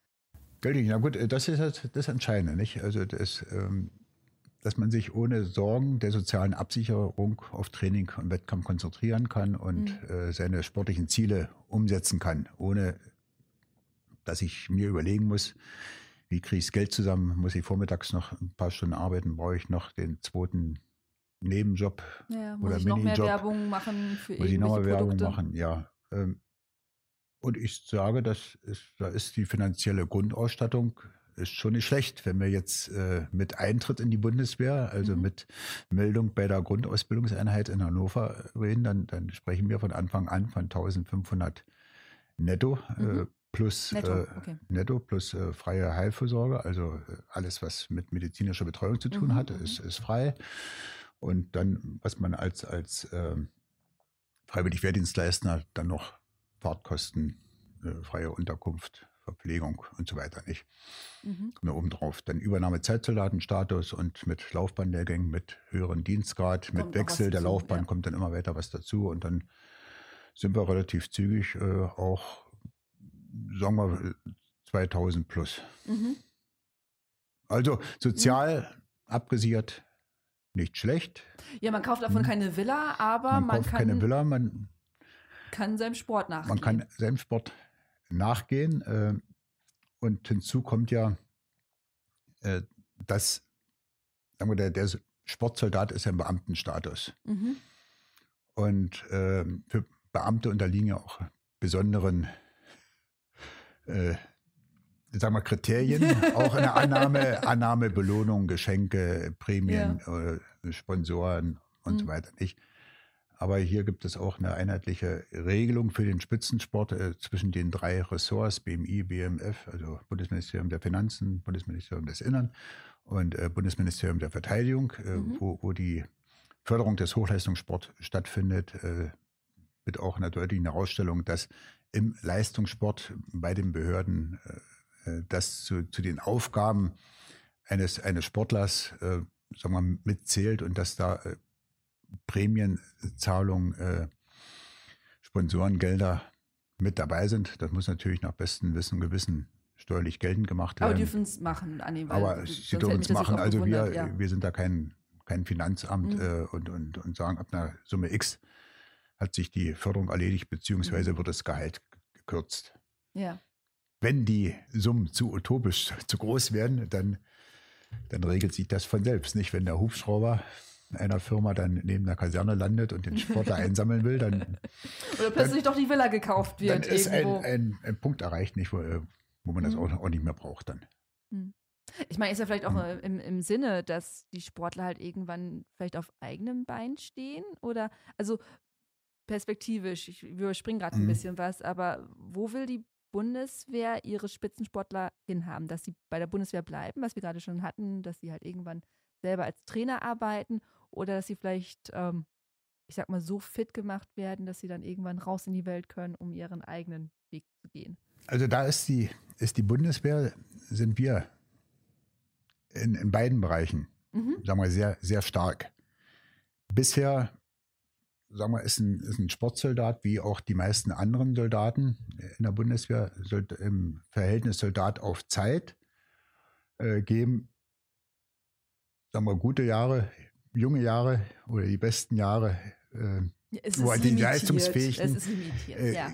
A: Geldlich, na gut, das ist halt das Entscheidende, nicht? Also das, ähm, dass man sich ohne Sorgen der sozialen Absicherung auf Training und Wettkampf konzentrieren kann und mhm. äh, seine sportlichen Ziele umsetzen kann, ohne dass ich mir überlegen muss, wie kriege ich das Geld zusammen? Muss ich vormittags noch ein paar Stunden arbeiten? Brauche ich noch den zweiten Nebenjob
B: ja, muss oder ich noch mehr Werbung machen für
A: Muss ich noch mehr Werbung machen, ja. Ähm, und ich sage, das ist, da ist die finanzielle Grundausstattung ist schon nicht schlecht, wenn wir jetzt äh, mit Eintritt in die Bundeswehr, also mhm. mit Meldung bei der Grundausbildungseinheit in Hannover reden, dann, dann sprechen wir von Anfang an von 1500 netto. Äh, mhm. Äh, plus netto, äh, okay. netto plus äh, freie Heilvorsorge, also äh, alles, was mit medizinischer Betreuung zu tun mhm, hat, ist, mhm. ist frei. Und dann, was man als, als ähm, freiwillig Wehrdienstleister dann noch Fahrtkosten, äh, freie Unterkunft, Verpflegung und so weiter nicht. Mhm. Kommt obendrauf. Dann Übernahme Zeitsoldatenstatus und mit Laufbahnlehrgängen, mit höheren Dienstgrad, kommt mit Wechsel der Laufbahn ja. kommt dann immer weiter was dazu und dann sind wir relativ zügig äh, auch sagen wir 2000 plus. Mhm. Also sozial mhm. abgesichert nicht schlecht.
B: Ja, man kauft davon mhm. keine Villa, aber
A: man, man kauft kann, keine Villa, man
B: kann seinem Sport nachgehen.
A: Man kann seinem Sport nachgehen. Äh, und hinzu kommt ja, äh, dass sagen wir, der, der Sportsoldat ist ja im Beamtenstatus. Mhm. Und äh, für Beamte unterliegen ja auch besonderen äh, sagen wir, Kriterien, auch eine Annahme, Annahme, Belohnung, Geschenke, Prämien, ja. äh, Sponsoren und mhm. so weiter nicht. Aber hier gibt es auch eine einheitliche Regelung für den Spitzensport äh, zwischen den drei Ressorts, BMI, BMF, also Bundesministerium der Finanzen, Bundesministerium des Innern und äh, Bundesministerium der Verteidigung, äh, mhm. wo, wo die Förderung des Hochleistungssports stattfindet, äh, mit auch einer deutlichen Herausstellung, dass im Leistungssport bei den Behörden äh, äh, das zu, zu, den Aufgaben eines, eines Sportlers sagen wir, mitzählt und dass da Prämienzahlungen, äh, Sponsorengelder mit dabei sind. Das muss natürlich nach bestem Wissen Gewissen steuerlich geltend gemacht werden.
B: Aber dürfen es machen,
A: Anni, Aber sie dürfen es machen. Also wir, ja. wir sind da kein, kein Finanzamt mhm. äh, und, und, und sagen, ab einer Summe X hat sich die Förderung erledigt, beziehungsweise mhm. wird das Gehalt gekürzt.
B: Ja.
A: Wenn die Summen zu utopisch, zu groß werden, dann, dann regelt sich das von selbst. Nicht, wenn der Hubschrauber einer Firma dann neben der Kaserne landet und den Sportler einsammeln will, dann.
B: Oder plötzlich dann, doch die Villa gekauft wird.
A: Dann ist ein, ein, ein, Punkt erreicht, nicht, wo, wo man das mhm. auch, auch, nicht mehr braucht dann.
B: Mhm. Ich meine, ist ja vielleicht auch mhm. im, im Sinne, dass die Sportler halt irgendwann vielleicht auf eigenem Bein stehen? Oder, also perspektivisch, ich überspringe gerade ein mhm. bisschen was, aber wo will die Bundeswehr ihre Spitzensportler hinhaben? Dass sie bei der Bundeswehr bleiben, was wir gerade schon hatten, dass sie halt irgendwann selber als Trainer arbeiten oder dass sie vielleicht, ähm, ich sag mal, so fit gemacht werden, dass sie dann irgendwann raus in die Welt können, um ihren eigenen Weg zu gehen.
A: Also da ist die, ist die Bundeswehr, sind wir in, in beiden Bereichen, mhm. sagen wir, sehr, sehr stark. Bisher sagen wir, ist ein, ist ein Sportsoldat wie auch die meisten anderen Soldaten in der Bundeswehr im Verhältnis Soldat auf Zeit äh, geben, sagen wir, gute Jahre, junge Jahre oder die besten Jahre, äh, wo die limitiert. leistungsfähigen, äh, ja.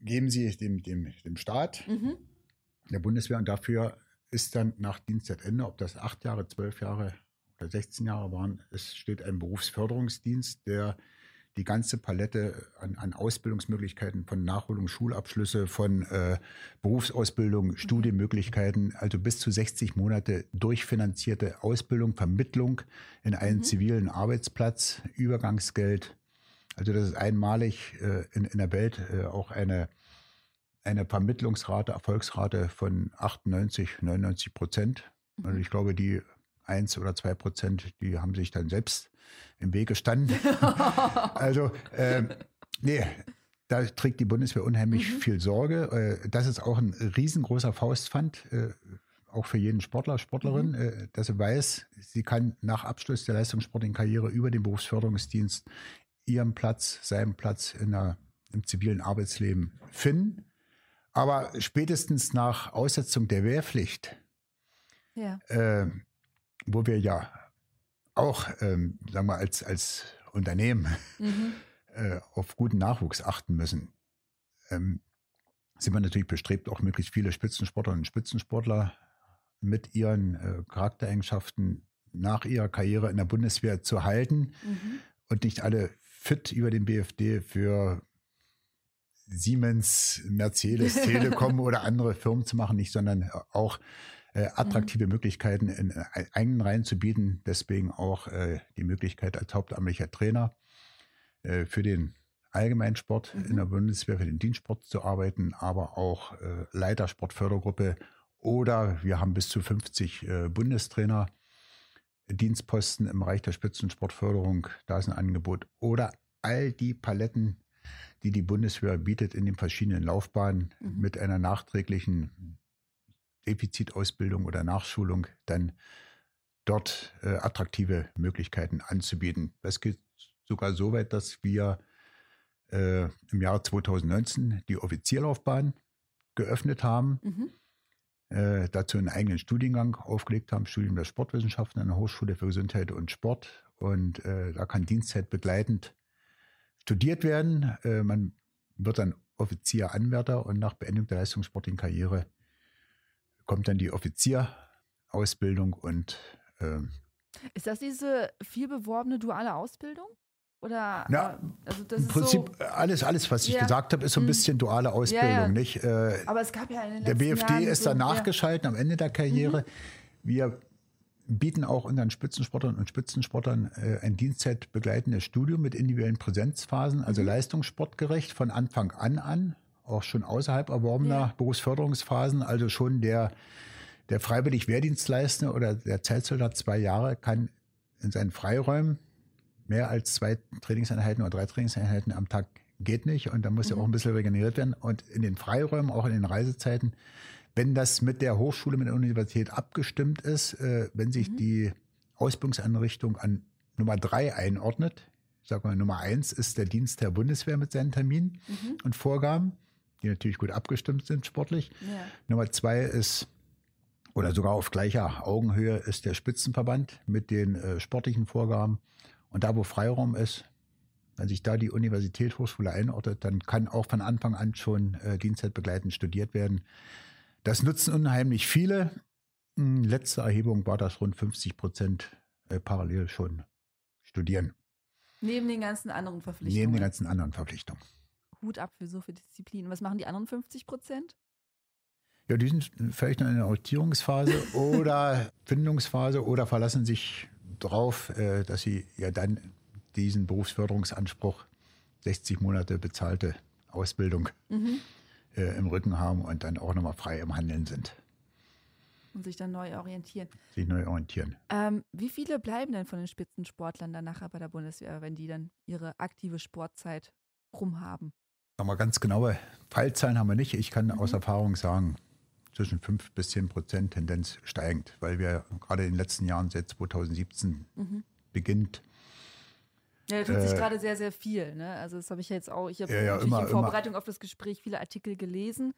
A: geben sie dem, dem, dem Staat, mhm. der Bundeswehr und dafür ist dann nach Dienstzeitende, ob das acht Jahre, zwölf Jahre oder 16 Jahre waren, es steht ein Berufsförderungsdienst, der die ganze Palette an, an Ausbildungsmöglichkeiten von Nachholung, Schulabschlüsse, von äh, Berufsausbildung, mhm. Studienmöglichkeiten, also bis zu 60 Monate durchfinanzierte Ausbildung, Vermittlung in einen mhm. zivilen Arbeitsplatz, Übergangsgeld. Also das ist einmalig äh, in, in der Welt äh, auch eine, eine Vermittlungsrate, Erfolgsrate von 98, 99 Prozent. Also mhm. ich glaube, die eins oder zwei Prozent, die haben sich dann selbst im Weg gestanden. also, ähm, nee, da trägt die Bundeswehr unheimlich mhm. viel Sorge. Äh, das ist auch ein riesengroßer Faustpfand, äh, auch für jeden Sportler, Sportlerin, mhm. äh, dass sie weiß, sie kann nach Abschluss der leistungssportlichen Karriere über den Berufsförderungsdienst ihren Platz, seinen Platz in der, im zivilen Arbeitsleben finden. Aber spätestens nach Aussetzung der Wehrpflicht, ja. äh, wo wir ja auch, ähm, sagen wir, als, als Unternehmen mhm. äh, auf guten Nachwuchs achten müssen, ähm, sind wir natürlich bestrebt, auch möglichst viele Spitzensportlerinnen und Spitzensportler mit ihren äh, Charaktereigenschaften nach ihrer Karriere in der Bundeswehr zu halten mhm. und nicht alle fit über den BFD für Siemens, Mercedes, Telekom oder andere Firmen zu machen, nicht, sondern auch äh, attraktive mhm. Möglichkeiten in äh, eigenen Reihen zu bieten. Deswegen auch äh, die Möglichkeit als hauptamtlicher Trainer äh, für den Allgemeinsport mhm. in der Bundeswehr, für den Dienstsport zu arbeiten, aber auch Leiter Sportfördergruppe oder wir haben bis zu 50 äh, Bundestrainer. Dienstposten im Bereich der Spitzensportförderung, da ist ein Angebot. Oder all die Paletten, die die Bundeswehr bietet in den verschiedenen Laufbahnen mhm. mit einer nachträglichen Defizitausbildung oder Nachschulung dann dort äh, attraktive Möglichkeiten anzubieten. Das geht sogar so weit, dass wir äh, im Jahr 2019 die Offizierlaufbahn geöffnet haben, mhm. äh, dazu einen eigenen Studiengang aufgelegt haben, Studium der Sportwissenschaften an der Hochschule für Gesundheit und Sport. Und äh, da kann Dienstzeit begleitend studiert werden. Äh, man wird dann Offizieranwärter und nach Beendigung der leistungssportlichen Karriere kommt dann die Offizierausbildung und ähm,
B: ist das diese viel beworbene duale Ausbildung? Oder
A: Na, äh, also das im Prinzip so, alles, alles, was ich ja. gesagt habe, ist so ein mhm. bisschen duale Ausbildung, ja, ja. nicht?
B: Äh, Aber es gab ja in den
A: Der BFD Jahren ist so, dann nachgeschalten am Ende der Karriere. Mhm. Wir bieten auch unseren Spitzensportlern und Spitzensportlern äh, ein dienstzeitbegleitendes Studium mit individuellen Präsenzphasen, also mhm. leistungssportgerecht von Anfang an an auch schon außerhalb erworbener ja. Berufsförderungsphasen, also schon der, der freiwillig Wehrdienstleistende oder der Zeitsoldat zwei Jahre kann in seinen Freiräumen mehr als zwei Trainingseinheiten oder drei Trainingseinheiten am Tag geht nicht und da muss mhm. ja auch ein bisschen regeneriert werden. Und in den Freiräumen, auch in den Reisezeiten, wenn das mit der Hochschule, mit der Universität abgestimmt ist, äh, wenn sich mhm. die Ausbildungseinrichtung an Nummer drei einordnet, ich sag mal, Nummer eins ist der Dienst der Bundeswehr mit seinen Terminen mhm. und Vorgaben die natürlich gut abgestimmt sind sportlich. Ja. Nummer zwei ist, oder sogar auf gleicher Augenhöhe ist der Spitzenverband mit den äh, sportlichen Vorgaben. Und da, wo Freiraum ist, wenn sich da die Universität, Hochschule einordnet, dann kann auch von Anfang an schon äh, dienstzeitbegleitend studiert werden. Das nutzen unheimlich viele. Hm, letzte Erhebung war das rund 50 Prozent äh, parallel schon studieren.
B: Neben den ganzen anderen Verpflichtungen.
A: Neben den ganzen anderen Verpflichtungen.
B: Hut ab für so viele Disziplinen. Was machen die anderen 50 Prozent?
A: Ja, die sind vielleicht noch in der Orientierungsphase oder Findungsphase oder verlassen sich darauf, äh, dass sie ja dann diesen Berufsförderungsanspruch 60 Monate bezahlte Ausbildung mhm. äh, im Rücken haben und dann auch nochmal frei im Handeln sind.
B: Und sich dann neu orientieren.
A: Sich neu orientieren.
B: Ähm, wie viele bleiben denn von den Spitzensportlern dann nachher bei der Bundeswehr, wenn die dann ihre aktive Sportzeit rum haben?
A: Aber ganz genaue Fallzahlen haben wir nicht. Ich kann mhm. aus Erfahrung sagen, zwischen 5 bis 10 Prozent Tendenz steigend, weil wir gerade in den letzten Jahren seit 2017 mhm. beginnt.
B: Ja, da tut sich äh, gerade sehr, sehr viel. Ne? Also das habe ich jetzt auch, ich habe ja, ja, immer, in Vorbereitung immer. auf das Gespräch viele Artikel gelesen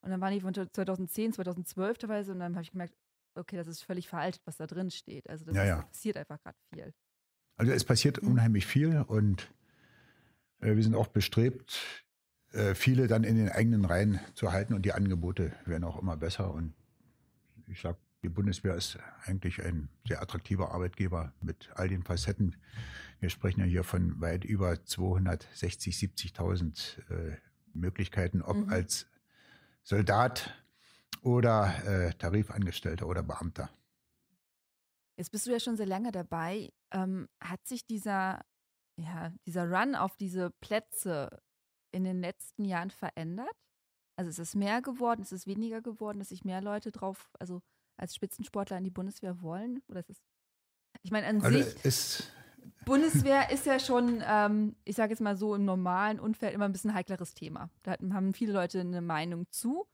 B: und dann waren die von 2010, 2012 teilweise und dann habe ich gemerkt, okay, das ist völlig veraltet, was da drin steht. Also das ja, ist, passiert einfach gerade viel.
A: Also es passiert mhm. unheimlich viel und äh, wir sind auch bestrebt, viele dann in den eigenen Reihen zu halten und die Angebote werden auch immer besser. Und ich sage die Bundeswehr ist eigentlich ein sehr attraktiver Arbeitgeber mit all den Facetten. Wir sprechen ja hier von weit über 260, 70.000 äh, Möglichkeiten, ob mhm. als Soldat oder äh, Tarifangestellter oder Beamter.
B: Jetzt bist du ja schon sehr lange dabei. Ähm, hat sich dieser, ja, dieser Run auf diese Plätze in den letzten Jahren verändert? Also ist es mehr geworden, ist es weniger geworden, dass sich mehr Leute drauf, also als Spitzensportler in die Bundeswehr wollen? Oder ist es? Ich meine, an also sich. Ist Bundeswehr ist ja schon, ähm, ich sage jetzt mal so, im normalen Umfeld immer ein bisschen ein heikleres Thema. Da haben viele Leute eine Meinung zu.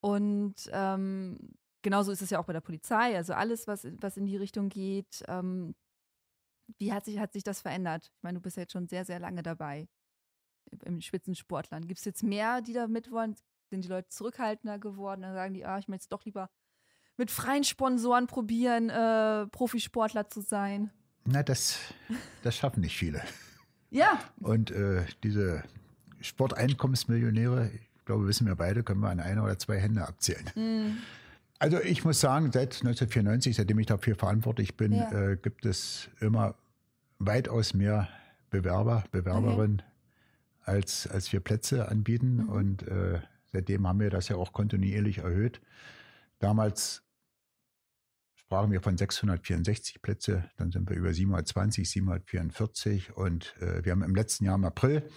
B: Und ähm, genauso ist es ja auch bei der Polizei. Also alles, was, was in die Richtung geht. Ähm, wie hat sich, hat sich das verändert? Ich meine, du bist ja jetzt schon sehr, sehr lange dabei im Spitzensportlern. Gibt es jetzt mehr, die da mit wollen? Sind die Leute zurückhaltender geworden? Dann sagen die, ah, ich möchte es doch lieber mit freien Sponsoren probieren, äh, Profisportler zu sein.
A: Na, das, das schaffen nicht viele.
B: Ja.
A: Und äh, diese Sporteinkommensmillionäre, ich glaube, wissen wir beide, können wir an eine oder zwei Hände abzählen. Mhm. Also ich muss sagen, seit 1994, seitdem ich dafür verantwortlich bin, ja. äh, gibt es immer weitaus mehr Bewerber, Bewerberinnen, okay. Als, als wir Plätze anbieten. Mhm. Und äh, seitdem haben wir das ja auch kontinuierlich erhöht. Damals sprachen wir von 664 Plätze, dann sind wir über 720, 744 und äh, wir haben im letzten Jahr im April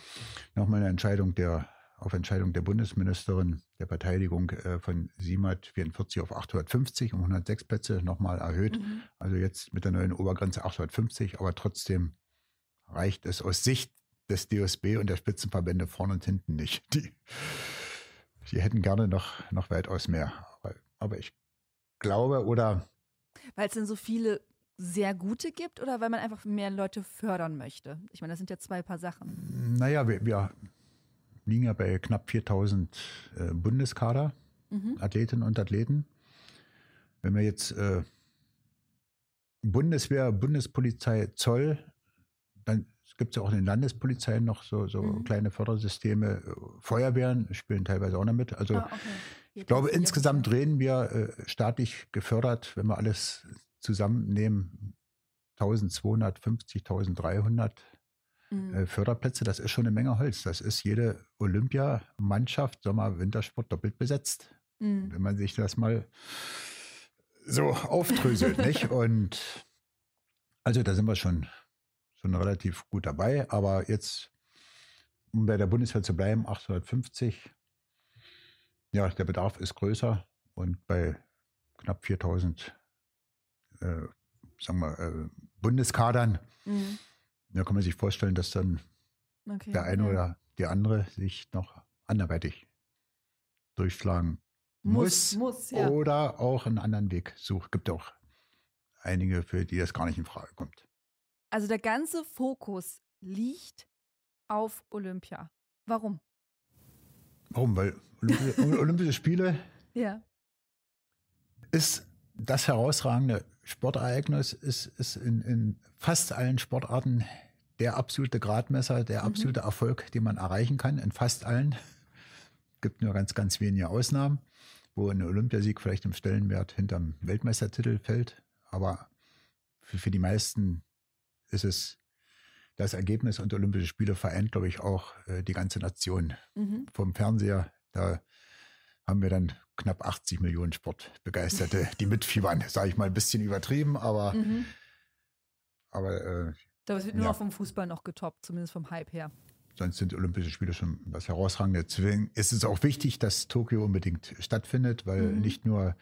A: nochmal eine Entscheidung der auf Entscheidung der Bundesministerin der Verteidigung äh, von 744 auf 850 um 106 Plätze nochmal erhöht. Mhm. Also jetzt mit der neuen Obergrenze 850, aber trotzdem reicht es aus Sicht des DSB und der Spitzenverbände vorne und hinten nicht. Die, die hätten gerne noch, noch weitaus mehr. Aber, aber ich glaube oder.
B: Weil es denn so viele sehr gute gibt oder weil man einfach mehr Leute fördern möchte? Ich meine, das sind ja zwei Paar Sachen.
A: Naja, wir, wir liegen ja bei knapp 4000 äh, Bundeskader, mhm. Athletinnen und Athleten. Wenn wir jetzt äh, Bundeswehr, Bundespolizei, Zoll, dann gibt es ja auch in den Landespolizeien noch so, so mhm. kleine Fördersysteme. Feuerwehren spielen teilweise auch noch mit. Also oh, okay. ich glaube, insgesamt drehen wir äh, staatlich gefördert, wenn wir alles zusammennehmen, 1250, 1300 mhm. Äh, Förderplätze, das ist schon eine Menge Holz. Das ist jede Olympiamannschaft, Sommer, Wintersport doppelt besetzt. Mhm. Wenn man sich das mal so aufdröselt, nicht? Und also da sind wir schon, schon relativ gut dabei. Aber jetzt, um bei der Bundeswehr zu bleiben, 850. Ja, der Bedarf ist größer und bei knapp 4000 äh, sagen wir, äh, Bundeskadern mhm. Da kann man sich vorstellen, dass dann okay, der eine ja. oder die andere sich noch anderweitig durchschlagen muss, muss, muss ja. oder auch einen anderen Weg sucht. Gibt auch einige, für die das gar nicht in Frage kommt.
B: Also der ganze Fokus liegt auf Olympia. Warum?
A: Warum? Weil Olympische, Olympische Spiele
B: ja.
A: ist das herausragende Sportereignis ist, ist in, in fast allen Sportarten der absolute Gradmesser, der mhm. absolute Erfolg, den man erreichen kann, in fast allen. Es Gibt nur ganz, ganz wenige Ausnahmen, wo ein Olympiasieg vielleicht im Stellenwert hinterm Weltmeistertitel fällt. Aber für, für die meisten ist es das Ergebnis und Olympische Spiele vereint, glaube ich, auch äh, die ganze Nation. Mhm. Vom Fernseher, da haben wir dann knapp 80 Millionen Sportbegeisterte, die mitfiebern. Sage ich mal ein bisschen übertrieben, aber. Mhm. aber
B: äh, das wird nur ja. noch vom Fußball noch getoppt, zumindest vom Hype her.
A: Sonst sind Olympische Spiele schon was Herausragendes. Deswegen ist es auch wichtig, dass Tokio unbedingt stattfindet, weil mhm. nicht nur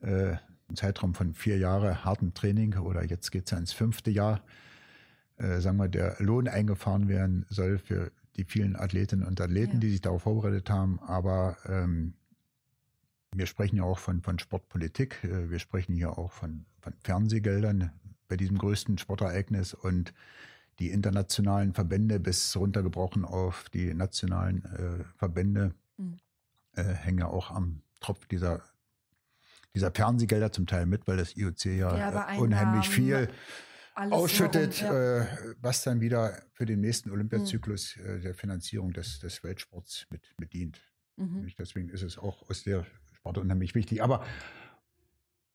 A: äh, ein Zeitraum von vier Jahren hartem Training oder jetzt geht es ja ins fünfte Jahr, äh, sagen wir, der Lohn eingefahren werden soll für die vielen Athletinnen und Athleten, ja. die sich darauf vorbereitet haben, aber ähm, wir sprechen ja auch von, von Sportpolitik, äh, wir sprechen hier auch von, von Fernsehgeldern bei diesem größten Sportereignis und die internationalen Verbände bis runtergebrochen auf die nationalen äh, Verbände mhm. äh, hängen ja auch am Tropf dieser, dieser Fernsehgelder zum Teil mit, weil das IOC ja, ja äh, unheimlich viel ausschüttet, warum, ja. äh, was dann wieder für den nächsten Olympiazyklus mhm. äh, der Finanzierung des, des Weltsports mit, mit dient. Mhm. Deswegen ist es auch aus der Sport unheimlich wichtig. Aber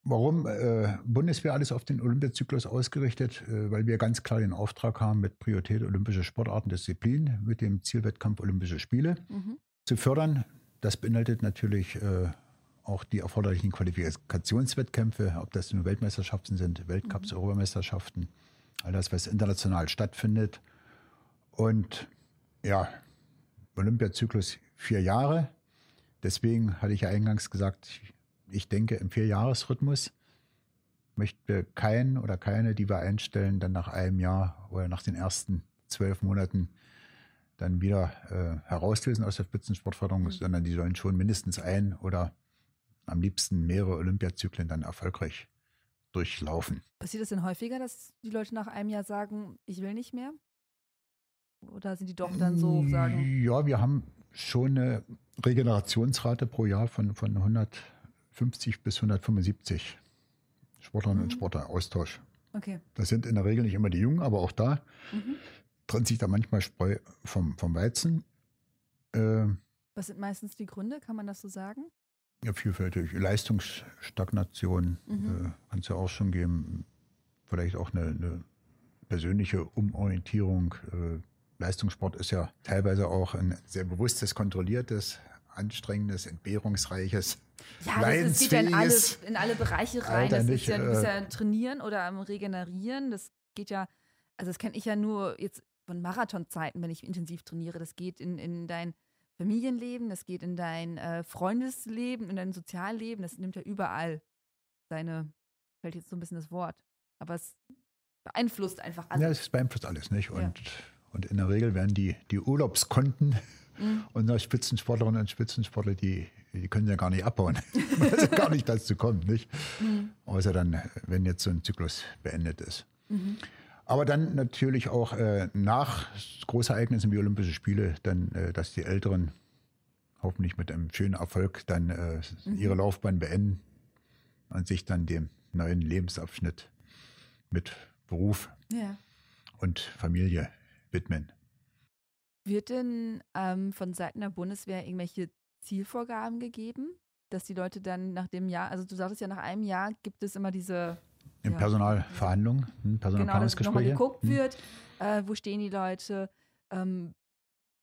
A: Warum? Äh, Bundeswehr alles auf den Olympiazyklus ausgerichtet, äh, weil wir ganz klar den Auftrag haben, mit Priorität olympische Sportarten, Disziplin, mit dem Zielwettkampf Olympische Spiele mhm. zu fördern. Das beinhaltet natürlich äh, auch die erforderlichen Qualifikationswettkämpfe, ob das nur Weltmeisterschaften sind, Weltcups, mhm. Europameisterschaften, all das, was international stattfindet. Und ja, Olympiazyklus vier Jahre. Deswegen hatte ich ja eingangs gesagt, ich denke im Vierjahresrhythmus möchte kein oder keine, die wir einstellen, dann nach einem Jahr oder nach den ersten zwölf Monaten dann wieder äh, herauslösen aus der Spitzensportförderung, mhm. sondern die sollen schon mindestens ein oder am liebsten mehrere Olympiazyklen dann erfolgreich durchlaufen.
B: Passiert das denn häufiger, dass die Leute nach einem Jahr sagen, ich will nicht mehr? Oder sind die doch dann so sagen?
A: Ja, wir haben schon eine Regenerationsrate pro Jahr von, von 150 bis 175 Sportlerinnen mhm. und Sportler Austausch.
B: Okay.
A: Das sind in der Regel nicht immer die Jungen, aber auch da mhm. trennt sich da manchmal Spreu vom, vom Weizen.
B: Äh, Was sind meistens die Gründe? Kann man das so sagen?
A: Ja, vielfältig. Leistungsstagnation mhm. äh, kann es ja auch schon geben. Vielleicht auch eine, eine persönliche Umorientierung. Äh, Leistungssport ist ja teilweise auch ein sehr bewusstes, kontrolliertes, anstrengendes, entbehrungsreiches,
B: ja, das, geht ja in alle, in alle Bereiche rein. Das nicht, ist ja, du bist ja äh, trainieren oder am Regenerieren. Das geht ja, also das kenne ich ja nur jetzt von Marathonzeiten, wenn ich intensiv trainiere. Das geht in, in dein Familienleben, das geht in dein äh, Freundesleben, in dein Sozialleben. Das nimmt ja überall seine, fällt jetzt so ein bisschen das Wort. Aber es beeinflusst einfach
A: alles. Ja, es beeinflusst alles, nicht? Und ja. Und in der Regel werden die, die Urlaubskonten mhm. unserer Spitzensportlerinnen und Spitzensportler, die, die können ja gar nicht abbauen, weil es gar nicht dazu kommt, nicht? Mhm. Außer dann, wenn jetzt so ein Zyklus beendet ist. Mhm. Aber dann natürlich auch äh, nach Großereignissen wie Olympische Spiele, dann, äh, dass die Älteren hoffentlich mit einem schönen Erfolg dann äh, mhm. ihre Laufbahn beenden und sich dann dem neuen Lebensabschnitt mit Beruf ja. und Familie widmen.
B: Wird denn ähm, von Seiten der Bundeswehr irgendwelche Zielvorgaben gegeben, dass die Leute dann nach dem Jahr, also du sagtest ja, nach einem Jahr gibt es immer diese
A: in ja, Personalverhandlungen, hm, Personalplanungsgespräche.
B: Genau, dass geguckt hm. wird, äh, wo stehen die Leute, ähm,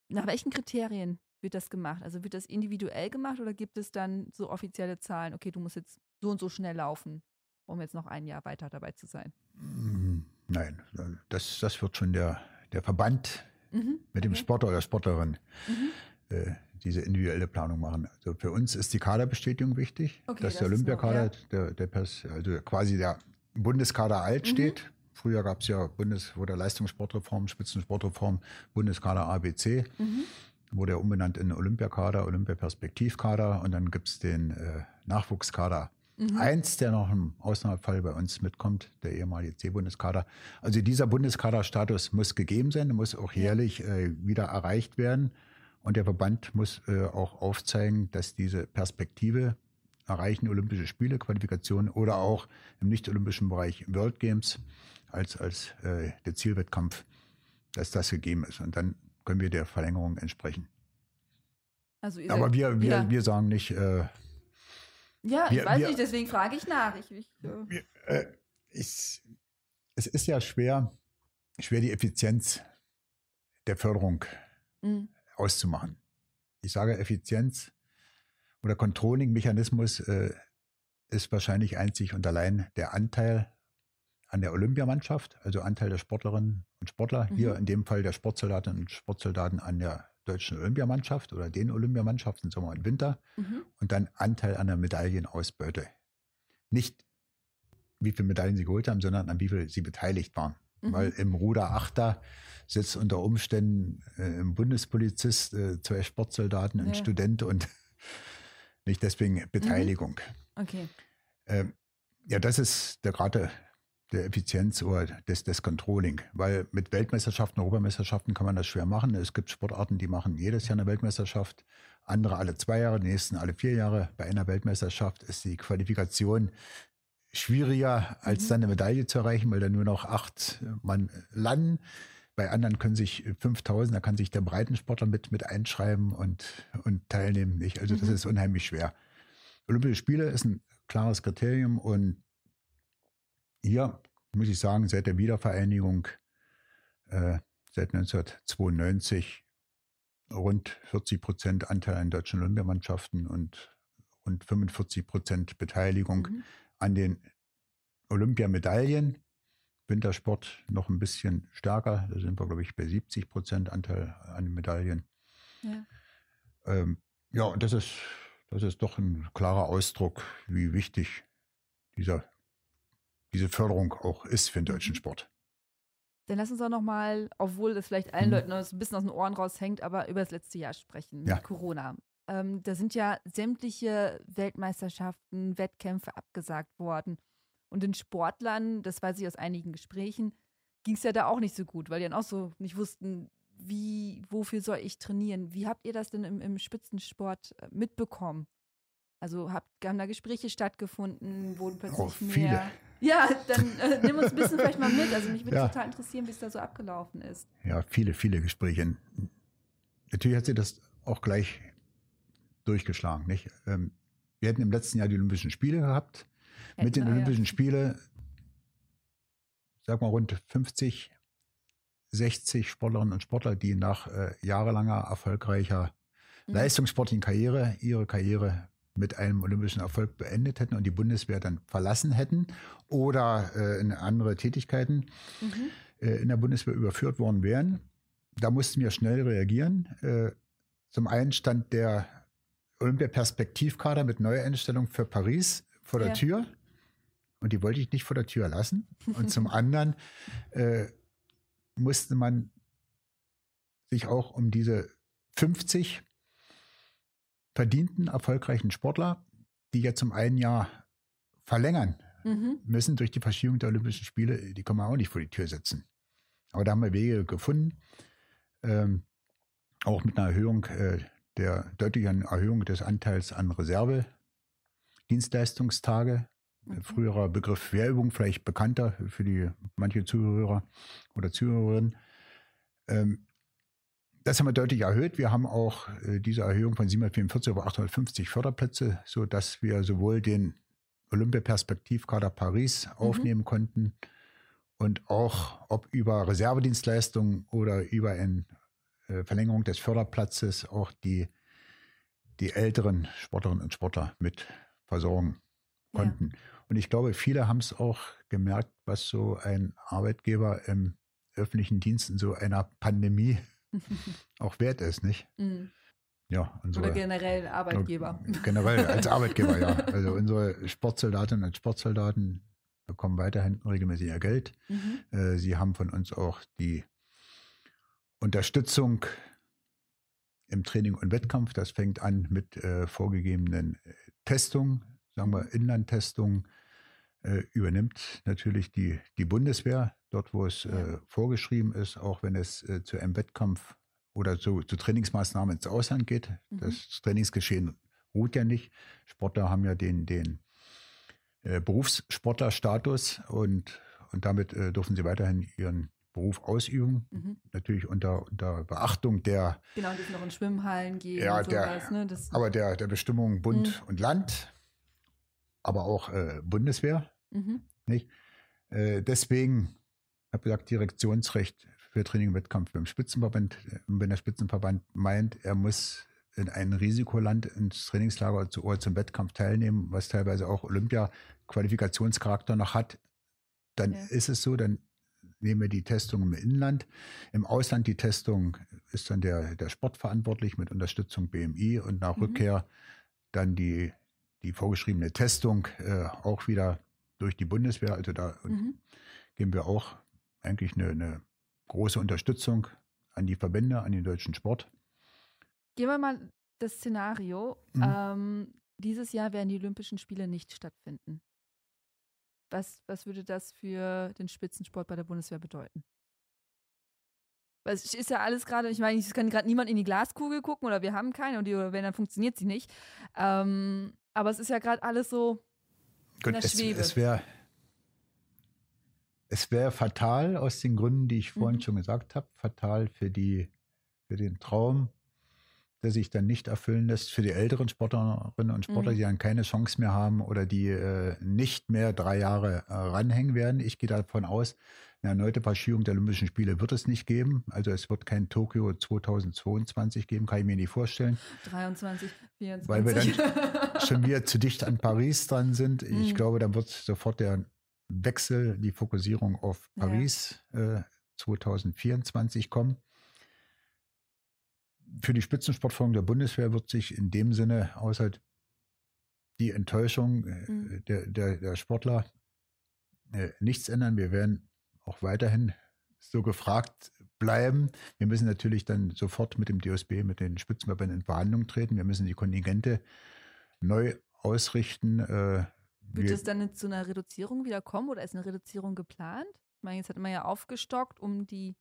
B: nach welchen Kriterien wird das gemacht? Also wird das individuell gemacht oder gibt es dann so offizielle Zahlen, okay, du musst jetzt so und so schnell laufen, um jetzt noch ein Jahr weiter dabei zu sein?
A: Hm, nein, das, das wird schon der, der Verband mhm. mit dem okay. Sportler oder Sportlerin mhm. äh, diese individuelle Planung machen. Also für uns ist die Kaderbestätigung wichtig, okay, dass das der Olympiakader, ja. der, der Pers also quasi der Bundeskader alt mhm. steht. Früher gab es ja Bundes, der Leistungssportreform, Spitzensportreform, Bundeskader ABC, mhm. wurde er umbenannt in Olympiakader, Olympiaperspektivkader und dann gibt es den äh, Nachwuchskader Mhm. Eins, der noch im Ausnahmefall bei uns mitkommt, der ehemalige C-Bundeskader. Also dieser Bundeskaderstatus muss gegeben sein, muss auch jährlich äh, wieder erreicht werden. Und der Verband muss äh, auch aufzeigen, dass diese Perspektive erreichen Olympische Spiele, Qualifikation oder auch im nicht-olympischen Bereich World Games als, als äh, der Zielwettkampf, dass das gegeben ist. Und dann können wir der Verlängerung entsprechen. Also Aber wir, wir, ja. wir sagen nicht, äh,
B: ja, wir, ich weiß wir, nicht, deswegen frage ich nach. Ich, ich,
A: äh. Wir, äh, ich, es ist ja schwer, schwer die Effizienz der Förderung mhm. auszumachen. Ich sage Effizienz oder Controlling-Mechanismus äh, ist wahrscheinlich einzig und allein der Anteil an der Olympiamannschaft, also Anteil der Sportlerinnen und Sportler, mhm. hier in dem Fall der Sportsoldatinnen und Sportsoldaten an der deutschen Olympiamannschaft oder den Olympiamannschaften Sommer und Winter mhm. und dann Anteil an der Medaillenausbeute. Nicht, wie viele Medaillen sie geholt haben, sondern an wie viel sie beteiligt waren. Mhm. Weil im Ruder Achter sitzt unter Umständen äh, ein Bundespolizist, äh, zwei Sportsoldaten, ein ja. Student und nicht deswegen Beteiligung.
B: Mhm. Okay.
A: Ähm, ja, das ist der gerade der Effizienz oder des, des Controlling. Weil mit Weltmeisterschaften, Europameisterschaften kann man das schwer machen. Es gibt Sportarten, die machen jedes Jahr eine Weltmeisterschaft, andere alle zwei Jahre, die nächsten alle vier Jahre. Bei einer Weltmeisterschaft ist die Qualifikation schwieriger, als mhm. dann eine Medaille zu erreichen, weil dann nur noch acht Mann landen. Bei anderen können sich 5000, da kann sich der Breitensportler mit, mit einschreiben und, und teilnehmen. Nicht? Also mhm. das ist unheimlich schwer. Olympische Spiele ist ein klares Kriterium und hier muss ich sagen, seit der Wiedervereinigung äh, seit 1992 rund 40 Prozent Anteil an deutschen Olympiamannschaften und rund 45 Prozent Beteiligung mhm. an den Olympiamedaillen. Wintersport noch ein bisschen stärker. Da sind wir, glaube ich, bei 70 Prozent Anteil an den Medaillen. Ja, ähm, ja und das ist, das ist doch ein klarer Ausdruck, wie wichtig dieser, diese Förderung auch ist für den deutschen mhm. Sport.
B: Dann lass uns auch noch mal, obwohl das vielleicht allen mhm. Leuten ein bisschen aus den Ohren raushängt, aber über das letzte Jahr sprechen, ja. Corona. Ähm, da sind ja sämtliche Weltmeisterschaften, Wettkämpfe abgesagt worden. Und den Sportlern, das weiß ich aus einigen Gesprächen, ging es ja da auch nicht so gut, weil die dann auch so nicht wussten, wie, wofür soll ich trainieren? Wie habt ihr das denn im, im Spitzensport äh, mitbekommen? Also habt, haben da Gespräche stattgefunden, wurden plötzlich oh, viele. mehr ja, dann äh, nimm uns ein bisschen vielleicht mal mit. Also mich würde ja. total interessieren, wie es da so abgelaufen ist.
A: Ja, viele, viele Gespräche. Natürlich hat sie das auch gleich durchgeschlagen. Nicht? Ähm, wir hätten im letzten Jahr die Olympischen Spiele gehabt. Hätten Mit den Olympischen ja. Spielen, sag mal, rund 50, 60 Sportlerinnen und Sportler, die nach äh, jahrelanger erfolgreicher mhm. leistungssportlichen Karriere ihre Karriere mit einem olympischen Erfolg beendet hätten und die Bundeswehr dann verlassen hätten oder äh, in andere Tätigkeiten mhm. äh, in der Bundeswehr überführt worden wären. Da mussten wir schnell reagieren. Äh, zum einen stand der Olympia-Perspektivkader mit Neueinstellung für Paris vor der ja. Tür und die wollte ich nicht vor der Tür lassen. Und zum anderen äh, musste man sich auch um diese 50 verdienten, erfolgreichen Sportler, die jetzt um ein Jahr verlängern mhm. müssen durch die Verschiebung der Olympischen Spiele, die kann man auch nicht vor die Tür setzen. Aber da haben wir Wege gefunden, ähm, auch mit einer Erhöhung äh, der deutlichen Erhöhung des Anteils an Reserve-Dienstleistungstage. Mhm. Früherer Begriff Wehrübung, vielleicht bekannter für die manche Zuhörer oder Zuhörerinnen. Ähm, das haben wir deutlich erhöht. Wir haben auch äh, diese Erhöhung von 744 auf 850 Förderplätze, sodass wir sowohl den Olympia-Perspektivkader Paris mhm. aufnehmen konnten und auch, ob über Reservedienstleistungen oder über eine äh, Verlängerung des Förderplatzes, auch die, die älteren Sportlerinnen und Sportler mit versorgen konnten. Ja. Und ich glaube, viele haben es auch gemerkt, was so ein Arbeitgeber im öffentlichen Dienst in so einer Pandemie auch wert ist, nicht? Mhm.
B: Ja, unsere, Oder generell Arbeitgeber.
A: Generell als Arbeitgeber, ja. Also unsere Sportsoldatinnen und Sportsoldaten bekommen weiterhin regelmäßig ihr Geld. Mhm. Äh, sie haben von uns auch die Unterstützung im Training und Wettkampf. Das fängt an mit äh, vorgegebenen äh, Testungen, sagen wir Inlandtestungen, äh, übernimmt natürlich die, die Bundeswehr dort, wo es äh, vorgeschrieben ist, auch wenn es äh, zu einem Wettkampf oder zu, zu Trainingsmaßnahmen ins Ausland geht. Mhm. Das Trainingsgeschehen ruht ja nicht. Sportler haben ja den, den äh, Berufssportlerstatus und, und damit äh, dürfen sie weiterhin ihren Beruf ausüben. Mhm. Natürlich unter, unter Beachtung der.
B: Genau, dürfen noch in Schwimmhallen gehen.
A: Ja, der, sowas, ne? aber der, der Bestimmung Bund mhm. und Land, aber auch äh, Bundeswehr. Mhm. Nicht? Äh, deswegen habe gesagt, Direktionsrecht für Training und Wettkampf beim Spitzenverband. Wenn der Spitzenverband meint, er muss in ein Risikoland ins Trainingslager oder zum Wettkampf teilnehmen, was teilweise auch Olympia-Qualifikationscharakter noch hat, dann ja. ist es so, dann nehmen wir die Testung im Inland. Im Ausland die Testung ist dann der, der Sport verantwortlich mit Unterstützung BMI und nach mhm. Rückkehr dann die, die vorgeschriebene Testung äh, auch wieder durch die Bundeswehr. Also da mhm. geben wir auch eigentlich eine, eine große Unterstützung an die Verbände, an den deutschen Sport.
B: Gehen wir mal das Szenario. Mhm. Ähm, dieses Jahr werden die Olympischen Spiele nicht stattfinden. Was, was würde das für den Spitzensport bei der Bundeswehr bedeuten? Es ist ja alles gerade, ich meine, es kann gerade niemand in die Glaskugel gucken oder wir haben keine und die, oder wenn, dann funktioniert sie nicht. Ähm, aber es ist ja gerade alles so
A: Gut, in der es, Schwebe. Es wäre es wäre fatal aus den Gründen, die ich vorhin mhm. schon gesagt habe, fatal für die, für den Traum der sich dann nicht erfüllen lässt für die älteren Sportlerinnen und Sportler,
B: Mhm.
A: die dann keine Chance mehr haben oder die äh, nicht mehr drei Jahre äh, ranhängen werden. Ich gehe davon aus, eine erneute Verschiebung der Olympischen Spiele wird es nicht geben. Also es wird kein Tokio 2022 geben, kann ich mir nicht vorstellen,
B: 23, 24.
A: weil wir dann schon wieder zu dicht an Paris dran sind. Ich
B: Mhm.
A: glaube, dann wird sofort der Wechsel, die Fokussierung auf
B: Ja.
A: Paris äh, 2024 kommen. Für die Spitzensportförderung der Bundeswehr wird sich in dem Sinne außer die Enttäuschung äh,
B: Mhm.
A: der, der, der Sportler äh, nichts ändern. Wir werden auch weiterhin so gefragt bleiben. Wir müssen natürlich dann sofort mit dem DOSB, mit den Spitzenverbänden in Verhandlungen treten. Wir müssen die Kontingente neu ausrichten. Äh,
B: Wird
A: wir-
B: es dann zu einer Reduzierung wieder kommen oder ist eine Reduzierung geplant? Ich meine, jetzt hat man ja aufgestockt, um die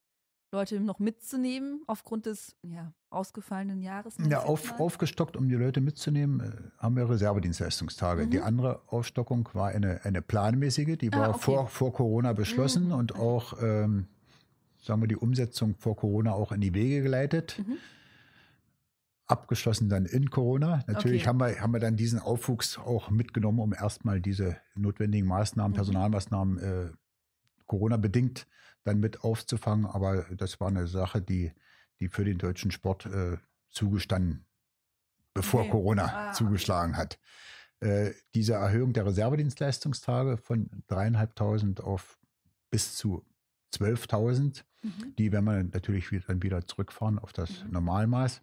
B: Leute noch mitzunehmen aufgrund des ja, ausgefallenen Jahres.
A: Ja, auf, aufgestockt, um die Leute mitzunehmen, äh, haben wir Reservedienstleistungstage.
B: Mhm.
A: Die andere Aufstockung war eine, eine planmäßige, die
B: Ah,
A: war
B: okay.
A: vor, vor Corona beschlossen
B: Mhm,
A: und auch, ähm, sagen wir, die Umsetzung vor Corona auch in die Wege geleitet.
B: Mhm.
A: Abgeschlossen dann in Corona. Natürlich
B: Okay.
A: haben, wir, haben wir dann diesen Aufwuchs auch mitgenommen, um erstmal diese notwendigen Maßnahmen,
B: Mhm.
A: Personalmaßnahmen äh, Corona-bedingt dann mit aufzufangen. Aber das war eine Sache, die, die für den deutschen Sport äh, zugestanden, bevor
B: Okay.
A: Corona
B: Ah,
A: zugeschlagen hat. Äh, diese Erhöhung der Reservedienstleistungstage von dreieinhalbtausend auf bis zu 12.000,
B: Mhm.
A: die werden wir natürlich wieder, dann wieder zurückfahren auf das
B: Mhm.
A: Normalmaß.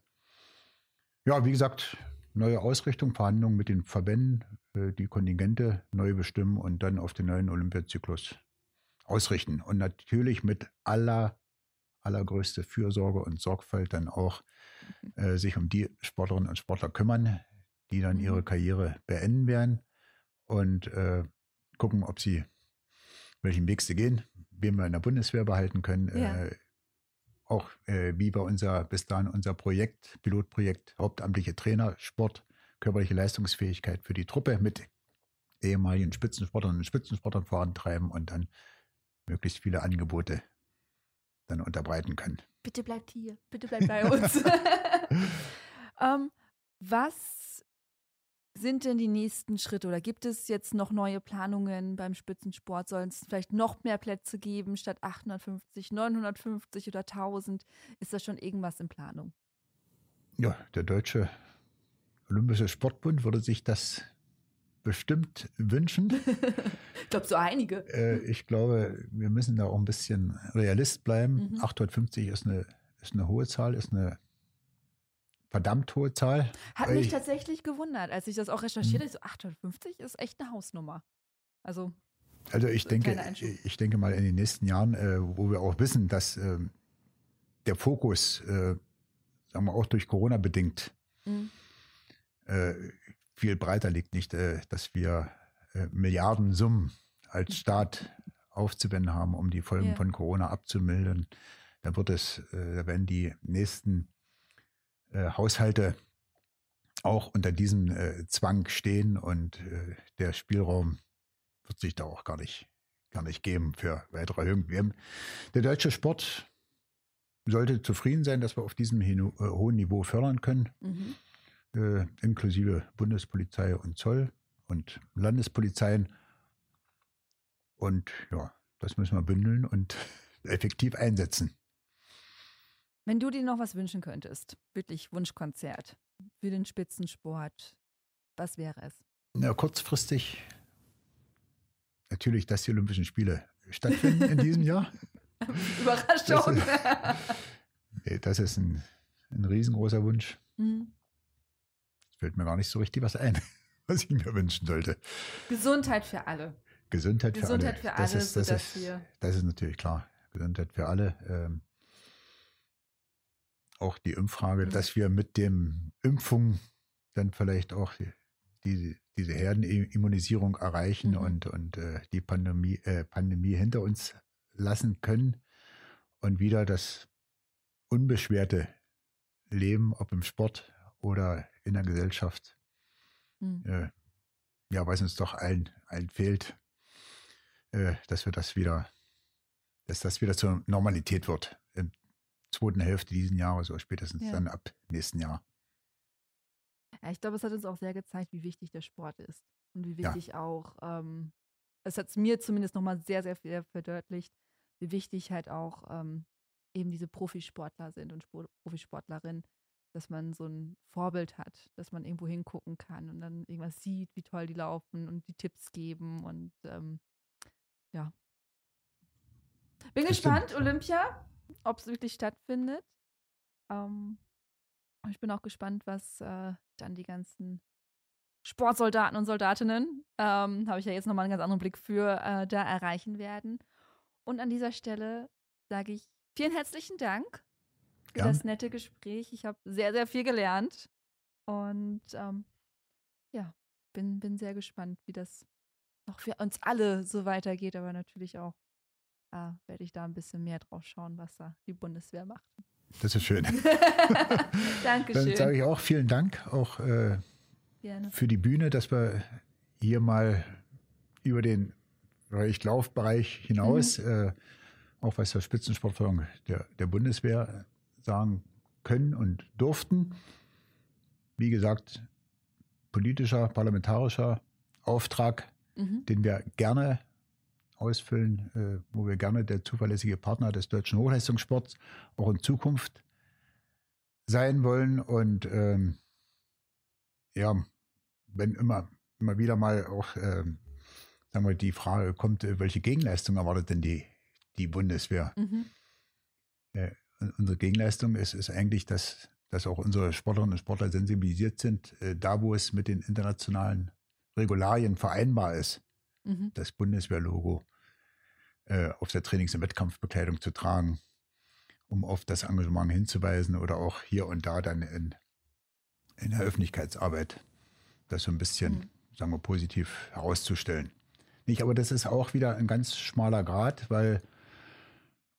A: Ja, wie gesagt, neue Ausrichtung, Verhandlungen mit den Verbänden, äh, die Kontingente neu bestimmen und dann auf den neuen Olympiazyklus ausrichten. Und natürlich mit aller, allergrößte Fürsorge und Sorgfalt dann auch äh, sich um die Sportlerinnen und Sportler kümmern, die dann
B: Mhm.
A: ihre Karriere beenden werden und äh, gucken, ob sie welchen Weg sie gehen, wen wir in der Bundeswehr behalten können.
B: Ja.
A: Äh, auch äh, wie bei unser bis dahin unser Projekt, Pilotprojekt Hauptamtliche Trainer, Sport, körperliche Leistungsfähigkeit für die Truppe mit ehemaligen Spitzensportlern und Spitzensportlern vorantreiben und dann möglichst viele Angebote dann unterbreiten können.
B: Bitte bleibt hier, bitte bleibt bei uns. ähm, was sind denn die nächsten Schritte oder gibt es jetzt noch neue Planungen beim Spitzensport? Sollen es vielleicht noch mehr Plätze geben statt 850, 950 oder 1000? Ist da schon irgendwas in Planung?
A: Ja, der Deutsche Olympische Sportbund würde sich das bestimmt wünschen.
B: ich glaube, so einige.
A: Äh, ich glaube, wir müssen da auch ein bisschen Realist bleiben.
B: Mhm.
A: 850 ist eine, ist eine hohe Zahl, ist eine verdammt hohe Zahl.
B: Hat mich
A: ich-
B: tatsächlich gewundert, als ich das auch recherchiert habe. So 850 ist echt eine Hausnummer. Also,
A: Also ich denke, ich denke mal in den nächsten Jahren, äh, wo wir auch wissen, dass ähm, der Fokus, äh, sagen wir auch durch Corona bedingt,
B: mh,
A: äh, viel breiter liegt. Nicht, äh, dass wir äh, Milliardensummen als Staat aufzuwenden haben, um die Folgen
B: Ja.
A: von Corona abzumildern. Da wird es, äh, da werden die nächsten Haushalte auch unter diesem Zwang stehen und der Spielraum wird sich da auch gar nicht, gar nicht geben für weitere Erhöhungen. Der deutsche Sport sollte zufrieden sein, dass wir auf diesem hohen Niveau fördern können
B: mhm.
A: Äh, inklusive Bundespolizei und Zoll und Landespolizeien. Und ja, das müssen wir bündeln und effektiv einsetzen.
B: Wenn du dir noch was wünschen könntest, wirklich Wunschkonzert für den Spitzensport, was wäre es?
A: Ja, kurzfristig natürlich, dass die Olympischen Spiele stattfinden in diesem Jahr.
B: Überraschung.
A: Nee, das ist ein, ein riesengroßer Wunsch.
B: Mhm.
A: Fällt mir gar nicht so richtig was ein, was ich mir wünschen sollte.
B: Gesundheit für alle.
A: Gesundheit,
B: Gesundheit
A: für
B: für
A: alle. Das
B: alle,
A: ist, das, ist,
B: wir-
A: das ist natürlich klar. Gesundheit für alle. Ähm, auch die Impffrage,
B: Mhm.
A: dass wir mit dem Impfung dann vielleicht auch die, die, diese Herdenimmunisierung erreichen
B: Mhm.
A: und, und äh, die Pandemie, äh, Pandemie hinter uns lassen können und wieder das unbeschwerte Leben, ob im Sport oder in der Gesellschaft,
B: Mhm.
A: äh, ja, was uns doch allen, allen fehlt, äh, dass wir das wieder, dass das wieder zur Normalität wird. Im zweiten Hälfte diesen Jahres oder spätestens
B: Ja.
A: dann ab nächsten Jahr.
B: Ja, ich glaube, es hat uns auch sehr gezeigt, wie wichtig der Sport ist. Und wie
A: Ja.
B: wichtig auch, ähm, es hat es mir zumindest nochmal sehr, sehr viel verdeutlicht, wie wichtig halt auch ähm, eben diese Profisportler sind und Sport Profisportlerinnen, dass man so ein Vorbild hat, dass man irgendwo hingucken kann und dann irgendwas sieht, wie toll die laufen und die Tipps geben und ähm, ja. Bin
A: Das stimmt.
B: gespannt, Olympia, ob es wirklich stattfindet. Ähm, ich bin auch gespannt, was äh, dann die ganzen Sportsoldaten und Soldatinnen, ähm, habe ich ja jetzt nochmal einen ganz anderen Blick für, äh, da erreichen werden. Und an dieser Stelle sage ich vielen herzlichen Dank für
A: Gern.
B: das nette Gespräch. Ich habe sehr, sehr viel gelernt. Und ähm, ja, bin, bin sehr gespannt, wie das noch für uns alle so weitergeht. Aber natürlich auch äh, werde ich da ein bisschen mehr drauf schauen, was da die Bundeswehr macht.
A: Das ist schön. Dann
B: Dankeschön.
A: sage ich auch vielen Dank, auch äh, für die Bühne, dass wir hier mal über den Bereich Laufbereich hinaus, äh, auch was der Spitzensportförderung der, der Bundeswehr sagen können und durften. Wie gesagt, politischer, parlamentarischer Auftrag,
B: Mhm.
A: den wir gerne ausfüllen, äh, wo wir gerne der zuverlässige Partner des deutschen Hochleistungssports auch in Zukunft sein wollen. Und ähm, ja, wenn immer, immer wieder mal auch ähm, sagen wir, die Frage kommt, äh, welche Gegenleistung erwartet denn die, die Bundeswehr?
B: Mhm.
A: Und Unsere Gegenleistung ist, ist eigentlich, dass, dass auch unsere Sportlerinnen und Sportler sensibilisiert sind, äh, da wo es mit den internationalen Regularien vereinbar ist,
B: Mhm.
A: das Bundeswehrlogo äh, auf der Trainings- und Wettkampfbekleidung zu tragen, um auf das Engagement hinzuweisen oder auch hier und da dann in, in der Öffentlichkeitsarbeit das so ein bisschen,
B: Mhm.
A: sagen wir, positiv herauszustellen. Nicht, aber das ist auch wieder ein ganz schmaler Grad, weil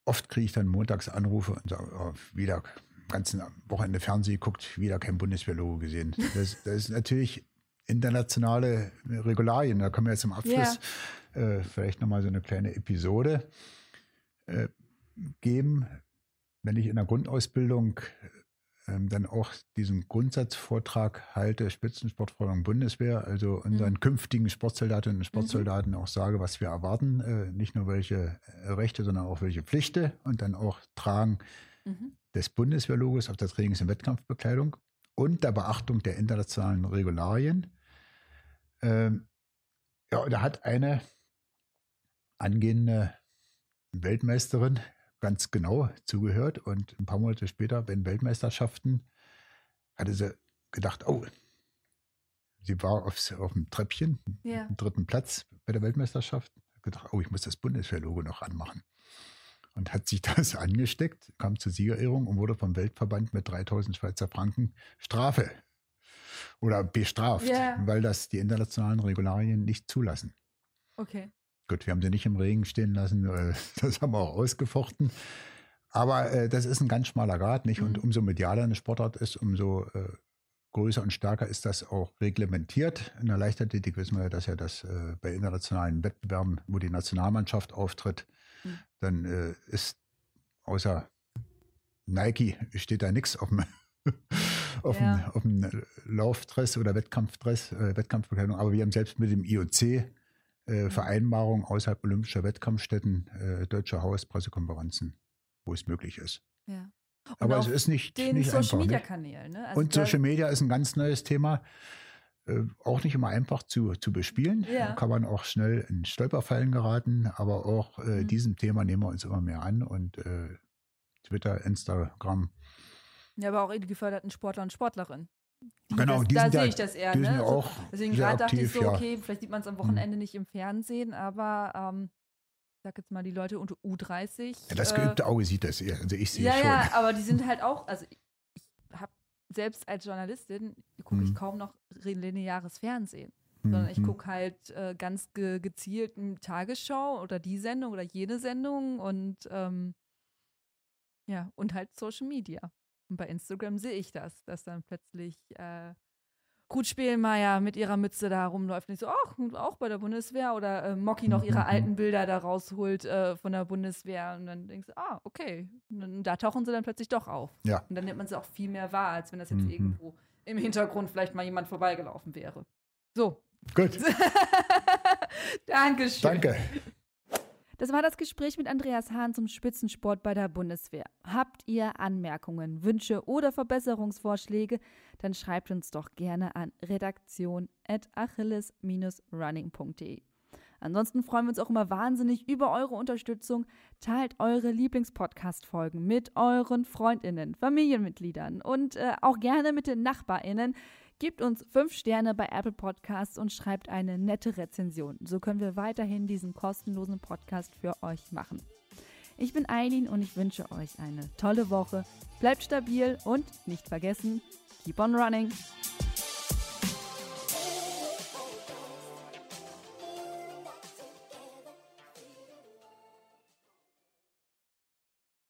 A: oft kriege ich dann montags Anrufe und sage, oh, wieder ganzen Wochenende Fernsehen geguckt, wieder kein Bundeswehrlogo gesehen. Das, das ist natürlich internationale Regularien. Da können wir jetzt im Abschluss äh, vielleicht nochmal so eine kleine Episode äh, geben. Wenn ich in der Grundausbildung ähm, dann auch diesen Grundsatzvortrag halte, Spitzensportförderung Bundeswehr, also unseren
B: Mhm.
A: künftigen Sportsoldatinnen und Sportsoldaten auch sage, was wir erwarten, äh, nicht nur welche äh, Rechte, sondern auch welche Pflichten und dann auch tragen
B: Mhm.
A: des Bundeswehrlogos auf der Trainings- und Wettkampfbekleidung und der Beachtung der internationalen Regularien. Ähm, ja, und da hat eine angehende Weltmeisterin ganz genau zugehört und ein paar Monate später bei den Weltmeisterschaften hatte sie gedacht, oh, sie war aufs, auf dem Treppchen,
B: Ja.
A: am dritten Platz bei der Weltmeisterschaft, hat gedacht, oh, ich muss das Bundeswehrlogo noch anmachen. Und hat sich das angesteckt, kam zur Siegerehrung und wurde vom Weltverband mit 3000 Schweizer Franken Strafe oder bestraft,
B: Ja.
A: weil das die internationalen Regularien nicht zulassen.
B: Okay.
A: Gut, wir haben sie nicht im Regen stehen lassen, äh, das haben wir auch ausgefochten. Aber äh, das ist ein ganz schmaler Grad, nicht? Und
B: Mhm.
A: umso medialer eine Sportart ist, umso äh, größer und stärker ist das auch reglementiert. In der Leichtathletik wissen wir, dass ja das äh, bei internationalen Wettbewerben, wo die Nationalmannschaft auftritt,
B: Mhm.
A: dann äh, ist außer Nike steht da nichts auf dem, auf,
B: Ja.
A: dem, auf dem Laufdress oder Wettkampfdress, äh, Wettkampfbekleidung. Aber wir haben selbst mit dem IOC äh, Vereinbarungen außerhalb olympischer Wettkampfstätten, äh, deutscher Haus, Pressekonferenzen, wo es möglich ist.
B: Ja.
A: Aber es ist nicht,
B: den
A: nicht
B: Social
A: einfach.
B: Media? Kanälen, ne? Also
A: Und Social Media ist ein ganz neues Thema. Äh, auch nicht immer einfach zu, zu bespielen.
B: Ja.
A: Da kann man auch schnell in Stolperfallen geraten. Aber auch äh,
B: Mhm.
A: diesem Thema nehmen wir uns immer mehr an. Und äh, Twitter, Instagram,
B: Ja, aber auch die geförderten Sportler und Sportlerinnen. Die,
A: Genau,
B: das,
A: die
B: da sehe ich das eher. ne? Also, deswegen gerade dachte ich so,
A: ja.
B: okay, vielleicht sieht man es am Wochenende nicht im Fernsehen, aber ähm, ich sag jetzt mal, die Leute unter U30.
A: Ja, das
B: äh,
A: geübte Auge sieht das eher. Also ich sehe
B: Ja,
A: schon.
B: ja, aber die sind halt auch, also ich, ich habe selbst als Journalistin, gucke ich
A: Mhm.
B: kaum noch re- lineares Fernsehen, sondern ich
A: Mhm.
B: gucke halt äh, ganz ge gezielt eine Tagesschau oder die Sendung oder jene Sendung und ähm, ja, und halt Social Media. Und bei Instagram sehe ich das, dass dann plötzlich äh, Ruth Spielmeier mit ihrer Mütze da rumläuft und ich so, ach, auch bei der Bundeswehr oder äh, Mocky noch ihre alten Bilder da rausholt äh, von der Bundeswehr und dann denkst du, ah, okay, und da tauchen sie dann plötzlich doch auf.
A: Ja.
B: Und dann nimmt man sie auch viel mehr wahr, als wenn das jetzt
A: Mhm.
B: irgendwo im Hintergrund vielleicht mal jemand vorbeigelaufen wäre. So.
A: Gut.
B: Dankeschön.
A: Danke.
B: Das war das Gespräch mit Andreas Hahn zum Spitzensport bei der Bundeswehr. Habt ihr Anmerkungen, Wünsche oder Verbesserungsvorschläge, dann schreibt uns doch gerne an redaktion.achilles-running.de. Ansonsten freuen wir uns auch immer wahnsinnig über eure Unterstützung. Teilt eure Lieblingspodcast-Folgen mit euren Freundinnen, Familienmitgliedern und äh, auch gerne mit den Nachbarinnen. Gebt uns fünf Sterne bei Apple Podcasts und schreibt eine nette Rezension. So können wir weiterhin diesen kostenlosen Podcast für euch machen. Ich bin Eileen und ich wünsche euch eine tolle Woche. Bleibt stabil und nicht vergessen, keep on running.